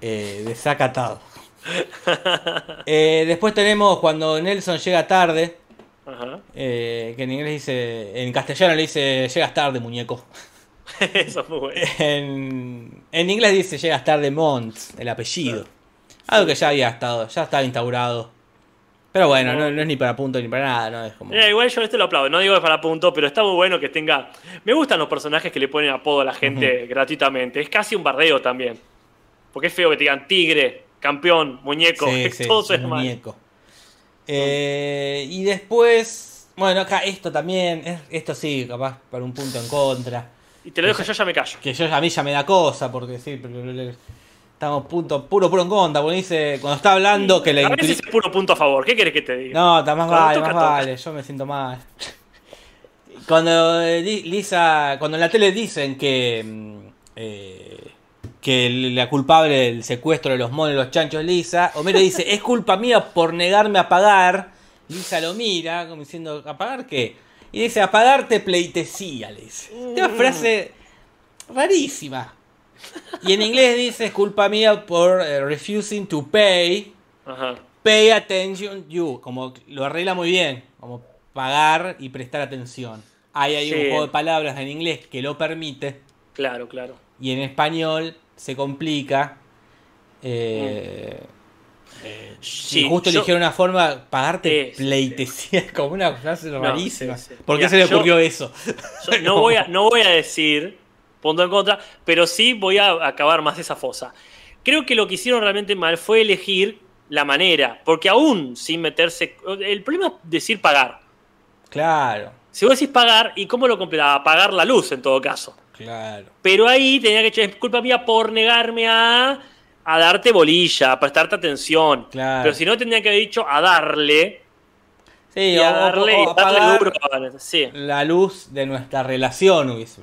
eh, desacatado. Eh, después tenemos cuando Nelson llega tarde, Ajá. eh, que en inglés dice, en castellano le dice, llegas tarde, muñeco. Eso es muy bueno. En, en inglés dice, llegas tarde, Mont, el apellido. Algo que ya había estado, ya estaba instaurado. Pero bueno, no, no es ni para punto ni para nada, ¿no? Es como... Mira, igual yo este lo aplaudo, no digo que para punto, pero está muy bueno que tenga. Me gustan los personajes que le ponen apodo a la gente gratuitamente. Es casi un bardeo también. Porque es feo que te digan tigre, campeón, muñeco, Sí, sí, todo mal. muñeco. Eh, y después, bueno, acá esto también, es- esto sí, capaz para un punto en contra. Y te lo dejo, yo ya me callo. Que yo a mí ya me da cosa, porque sí, pero estamos punto, puro, puro en contra. Porque dice, cuando está hablando que la A veces es puro punto a favor. ¿Qué querés que te diga? No, está más Cuando vale, toca, más toca. vale, yo me siento mal. Cuando eh, Lisa, cuando en la tele dicen que mm, eh, que la culpable del secuestro de los monos y los chanchos es Lisa, Homero dice, es culpa mía por negarme a pagar. Lisa lo mira, como diciendo, ¿a pagar qué? Y dice, a pagarte pleitesía, le dice. Una frase rarísima. Y en inglés dice, es culpa mía por eh, refusing to pay. Ajá. pay attention you, como lo arregla muy bien, como pagar y prestar atención. Ahí hay un Sí. juego de palabras en inglés que lo permite Claro, claro. y en español se complica. Eh, Sí, y justo yo- eligieron una forma, pagarte Es- pleitesía, como una frase rarísima. sí, sí. ¿Por qué Mira, se le yo- ocurrió eso? yo no, voy a, no voy a decir punto en contra, pero sí voy a acabar más esa fosa. Creo que lo que hicieron realmente mal fue elegir la manera, porque aún sin meterse. El problema es decir pagar. Claro, Si vos decís pagar, ¿y cómo lo completaba? Pagar la luz en todo caso. claro. Pero ahí tenía que echar culpa mía por negarme a, a darte bolilla, a prestarte atención. Claro. Pero si no, tendría que haber dicho a darle. Sí, Y o, a darle, o y darle duro. Sí. la luz de nuestra relación hubiese.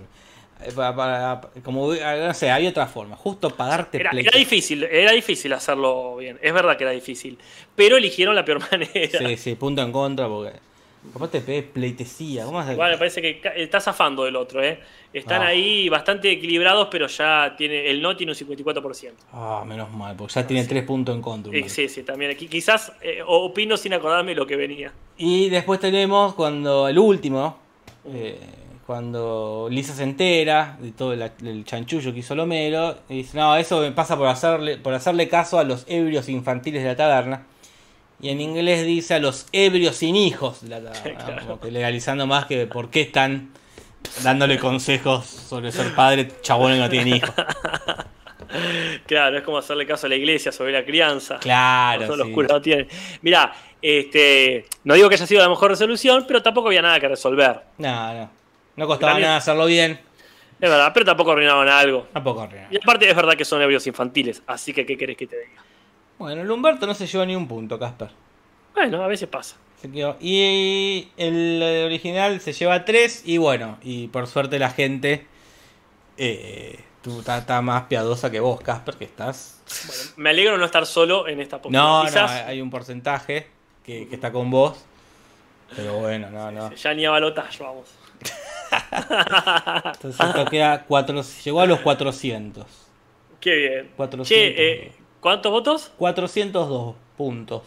Eh, para- para- como, no sé, hay otra forma. Justo pagarte Era, pleito. era difícil, era difícil hacerlo bien. Es verdad que era difícil. Pero eligieron la peor manera. Sí, sí, punto en contra porque. ¿Cómo te pegues pleitesía? ¿Cómo? Igual me parece que está zafando del otro, ¿eh? Están Ah. ahí bastante equilibrados, pero ya tiene el no tiene un 54%. Ah, menos mal, porque ya tiene tres puntos en contra. Sí, sí, también. Qui- Quizás eh, opino sin acordarme lo que venía. Y después tenemos cuando el último, eh, cuando Lisa se entera de todo el, el chanchullo que hizo Lomero, y dice, no, eso me pasa por hacerle, por hacerle caso a los ebrios infantiles de la taberna. Y en inglés dice a los ebrios sin hijos de la taberna, como que legalizando más que por qué están dándole consejos sobre ser padre chabones que no tienen hijos. Claro, es como hacerle caso a la iglesia sobre la crianza. Claro, los sí. curas no tienen. Mirá, este, no digo que haya sido la mejor resolución, pero tampoco había nada que resolver. No, no. No costaba También- nada hacerlo bien. Es verdad, pero tampoco arruinaban algo. Tampoco arruinaba. Y aparte es verdad que son ebrios infantiles, así que ¿qué querés que te diga? Bueno, el Humberto no se llevó ni un punto, Casper. Bueno, a veces pasa. Se quedó. Y el original se lleva 3 y bueno, y por suerte la gente eh, tú está, más piadosa que vos, Casper, que estás... Bueno, me alegro no estar solo en esta postura. No, no, Quizás hay un porcentaje que, que está con vos. Pero bueno, no, no. ya ni a balotaje, vamos. Entonces esto queda cuatro, llegó a los 400. Qué bien. 400. Che, eh, ¿cuántos votos? 402 puntos.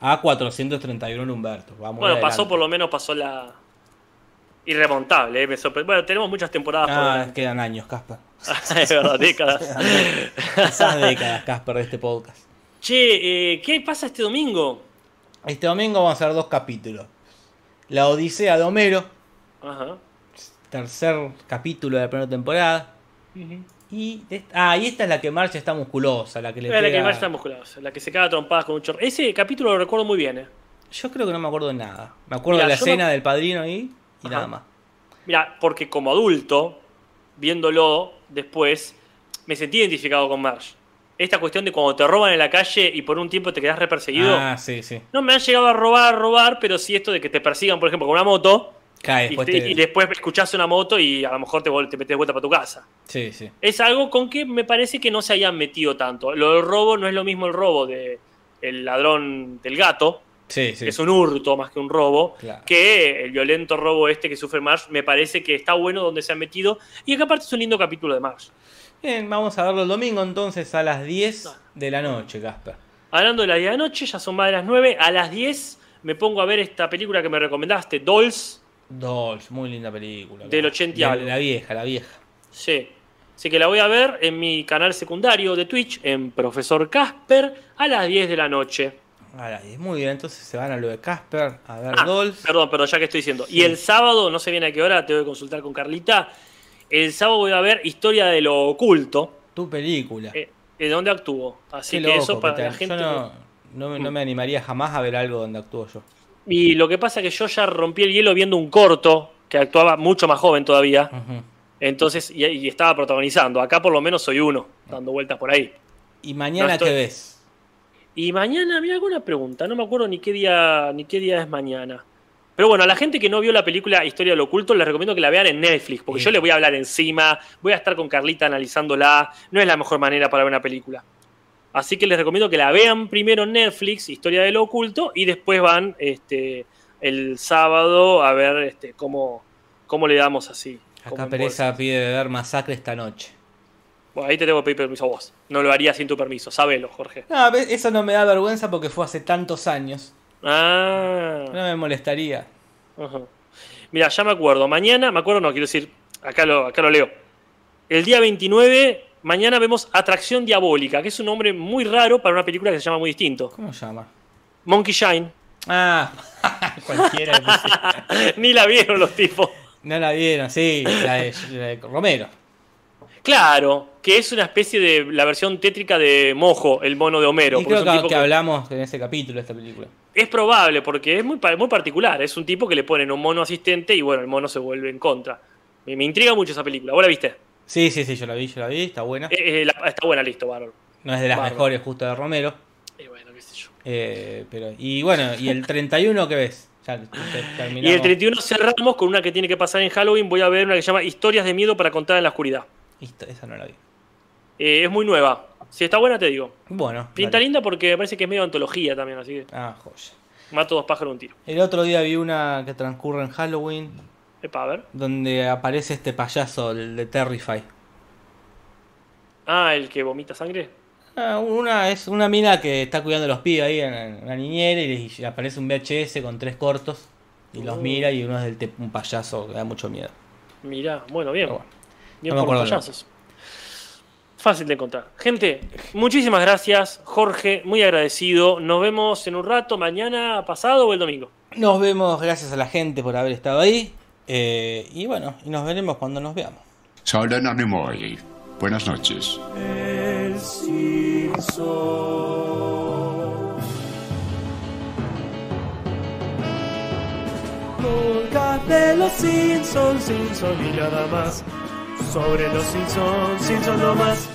A 431 en Humberto. Vamos Bueno, pasó por lo menos, pasó la... Irremontable, eh, me Bueno, tenemos muchas temporadas por Ah, quedan años, Casper. es verdad, décadas. Esas décadas, Casper, de este podcast. Che, eh, ¿qué pasa este domingo? Este domingo vamos a hacer dos capítulos. La Odisea de Homero, Ajá. tercer capítulo de la primera temporada. Y, ah, y esta es la que marcha está musculosa, la que le Es la que pega- más está musculosa, la que se caga trompadas con un chorro. Ese capítulo lo recuerdo muy bien, eh. Yo creo que no me acuerdo de nada. Me acuerdo de la escena no- del padrino ahí y Ajá. nada más. Mira, porque como adulto, viéndolo después, me sentí identificado con Marge. Esta cuestión de cuando te roban en la calle y por un tiempo te quedas reperseguido. Ah, sí, sí. No me han llegado a robar, a robar, pero sí esto de que te persigan, por ejemplo, con una moto. Cae Y, después te- te- y después escuchás una moto y a lo mejor te, metes de vuelta para tu casa. Sí, sí. Es algo con que me parece que no se hayan metido tanto. Lo del robo no es lo mismo el robo de el ladrón del gato, Sí, sí. que es un hurto más que un robo, Claro. que el violento robo este que sufre Marsh. Me parece que está bueno donde se han metido y que aparte es un lindo capítulo de Marsh. Bien, vamos a verlo el domingo entonces a las 10 No. de la noche, Casper. Hablando de la día de noche, ya son más de las 9. A las 10 me pongo a ver esta película que me recomendaste, Dolls. Dolls, muy linda película. Del la- 80 y la, algo. la vieja, la vieja. Sí. Así que la voy a ver en mi canal secundario de Twitch, en Profesor Casper, a las 10 de la noche. A las 10, muy bien, entonces se van a lo de Casper a ver Ah, Dolls. perdón, perdón, ya que estoy diciendo. Sí. Y el sábado, no sé bien a qué hora, tengo que consultar con Carlita. El sábado voy a ver Historia de lo Oculto, Tu película. eh, de donde actúo. Así Qué que loco eso para que te- la gente. Yo no, no me- no me animaría jamás a ver algo donde actúo yo. Y lo que pasa es que yo ya rompí el hielo viendo un corto que actuaba mucho más joven todavía. Entonces, y, y estaba protagonizando. Acá por lo menos soy uno, dando vueltas por ahí. ¿Y mañana No estoy- qué ves? Y mañana, mira alguna pregunta, no me acuerdo ni qué día, ni qué día es mañana. Pero bueno, a la gente que no vio la película Historia de lo Oculto, les recomiendo que la vean en Netflix, porque Sí. yo les voy a hablar encima, voy a estar con Carlita analizándola, no es la mejor manera para ver una película. Así que les recomiendo que la vean primero en Netflix, Historia de lo Oculto, y después van este, el sábado a ver este, cómo, cómo le damos así. Acá Pereza pide ver Masacre esta noche. Bueno, ahí te tengo que pedir permiso a vos. No lo haría sin tu permiso, sabelo, Jorge. No, eso no me da vergüenza porque fue hace tantos años. Ah. No me molestaría. Ajá. Mira, ya me acuerdo. Mañana, me acuerdo, no, quiero decir, acá lo, acá lo leo. El día 29, mañana vemos Atracción Diabólica, que es un nombre muy raro para una película que se llama muy distinto. ¿Cómo se llama? Monkey Shine. Ah, cualquiera. Ni la vieron los tipos. No la vieron, sí, la de, la de Romero. Claro, que es una especie de la versión tétrica de Mojo, el mono de Homero. Y creo es un que, tipo que que- hablamos en ese capítulo de esta película. Es probable, porque es muy particular. Es un tipo que le ponen un mono asistente y bueno, el mono se vuelve en contra. Me, me intriga mucho esa película. ¿Vos la viste? Sí, sí, sí, yo la vi, yo la vi, está buena. Eh, eh, la- está buena, listo, bárbaro. No es de las bárbaro. mejores justo de Romero. Y bueno, qué sé yo. eh, pero, y bueno, ¿y el 31 qué ves? Ya. Y el 31 cerramos con una que tiene que pasar en Halloween. Voy a ver una que se llama Historias de miedo para contar en la oscuridad. Listo, esa no la vi. Eh, es muy nueva. Si está buena, te digo. Bueno. Pinta dale. linda porque me parece que es medio antología también, así que Ah, joya. mato dos pájaros un tiro. El otro día vi una que transcurre en Halloween, Epa, a ver. donde aparece este payaso, el de Terrify. Ah, el que vomita sangre. Ah, una es una mina que está cuidando a los pibes ahí en, una niñera y le aparece un VHS con tres cortos y los Oh. mira y uno es del un payaso que da mucho miedo. Mirá, bueno, bien. Bueno. Bien No por los payasos. Fácil de encontrar. Gente, muchísimas gracias. Jorge, muy agradecido. Nos vemos en un rato, mañana, pasado o el domingo. Nos vemos, gracias a la gente por haber estado ahí. Eh, y bueno, y nos veremos cuando nos veamos. Solen Anemoi. Buenas noches. El Simpson. De los Simpsons, Simpson y nada más. Sobre los Simpsons, Simpson no más.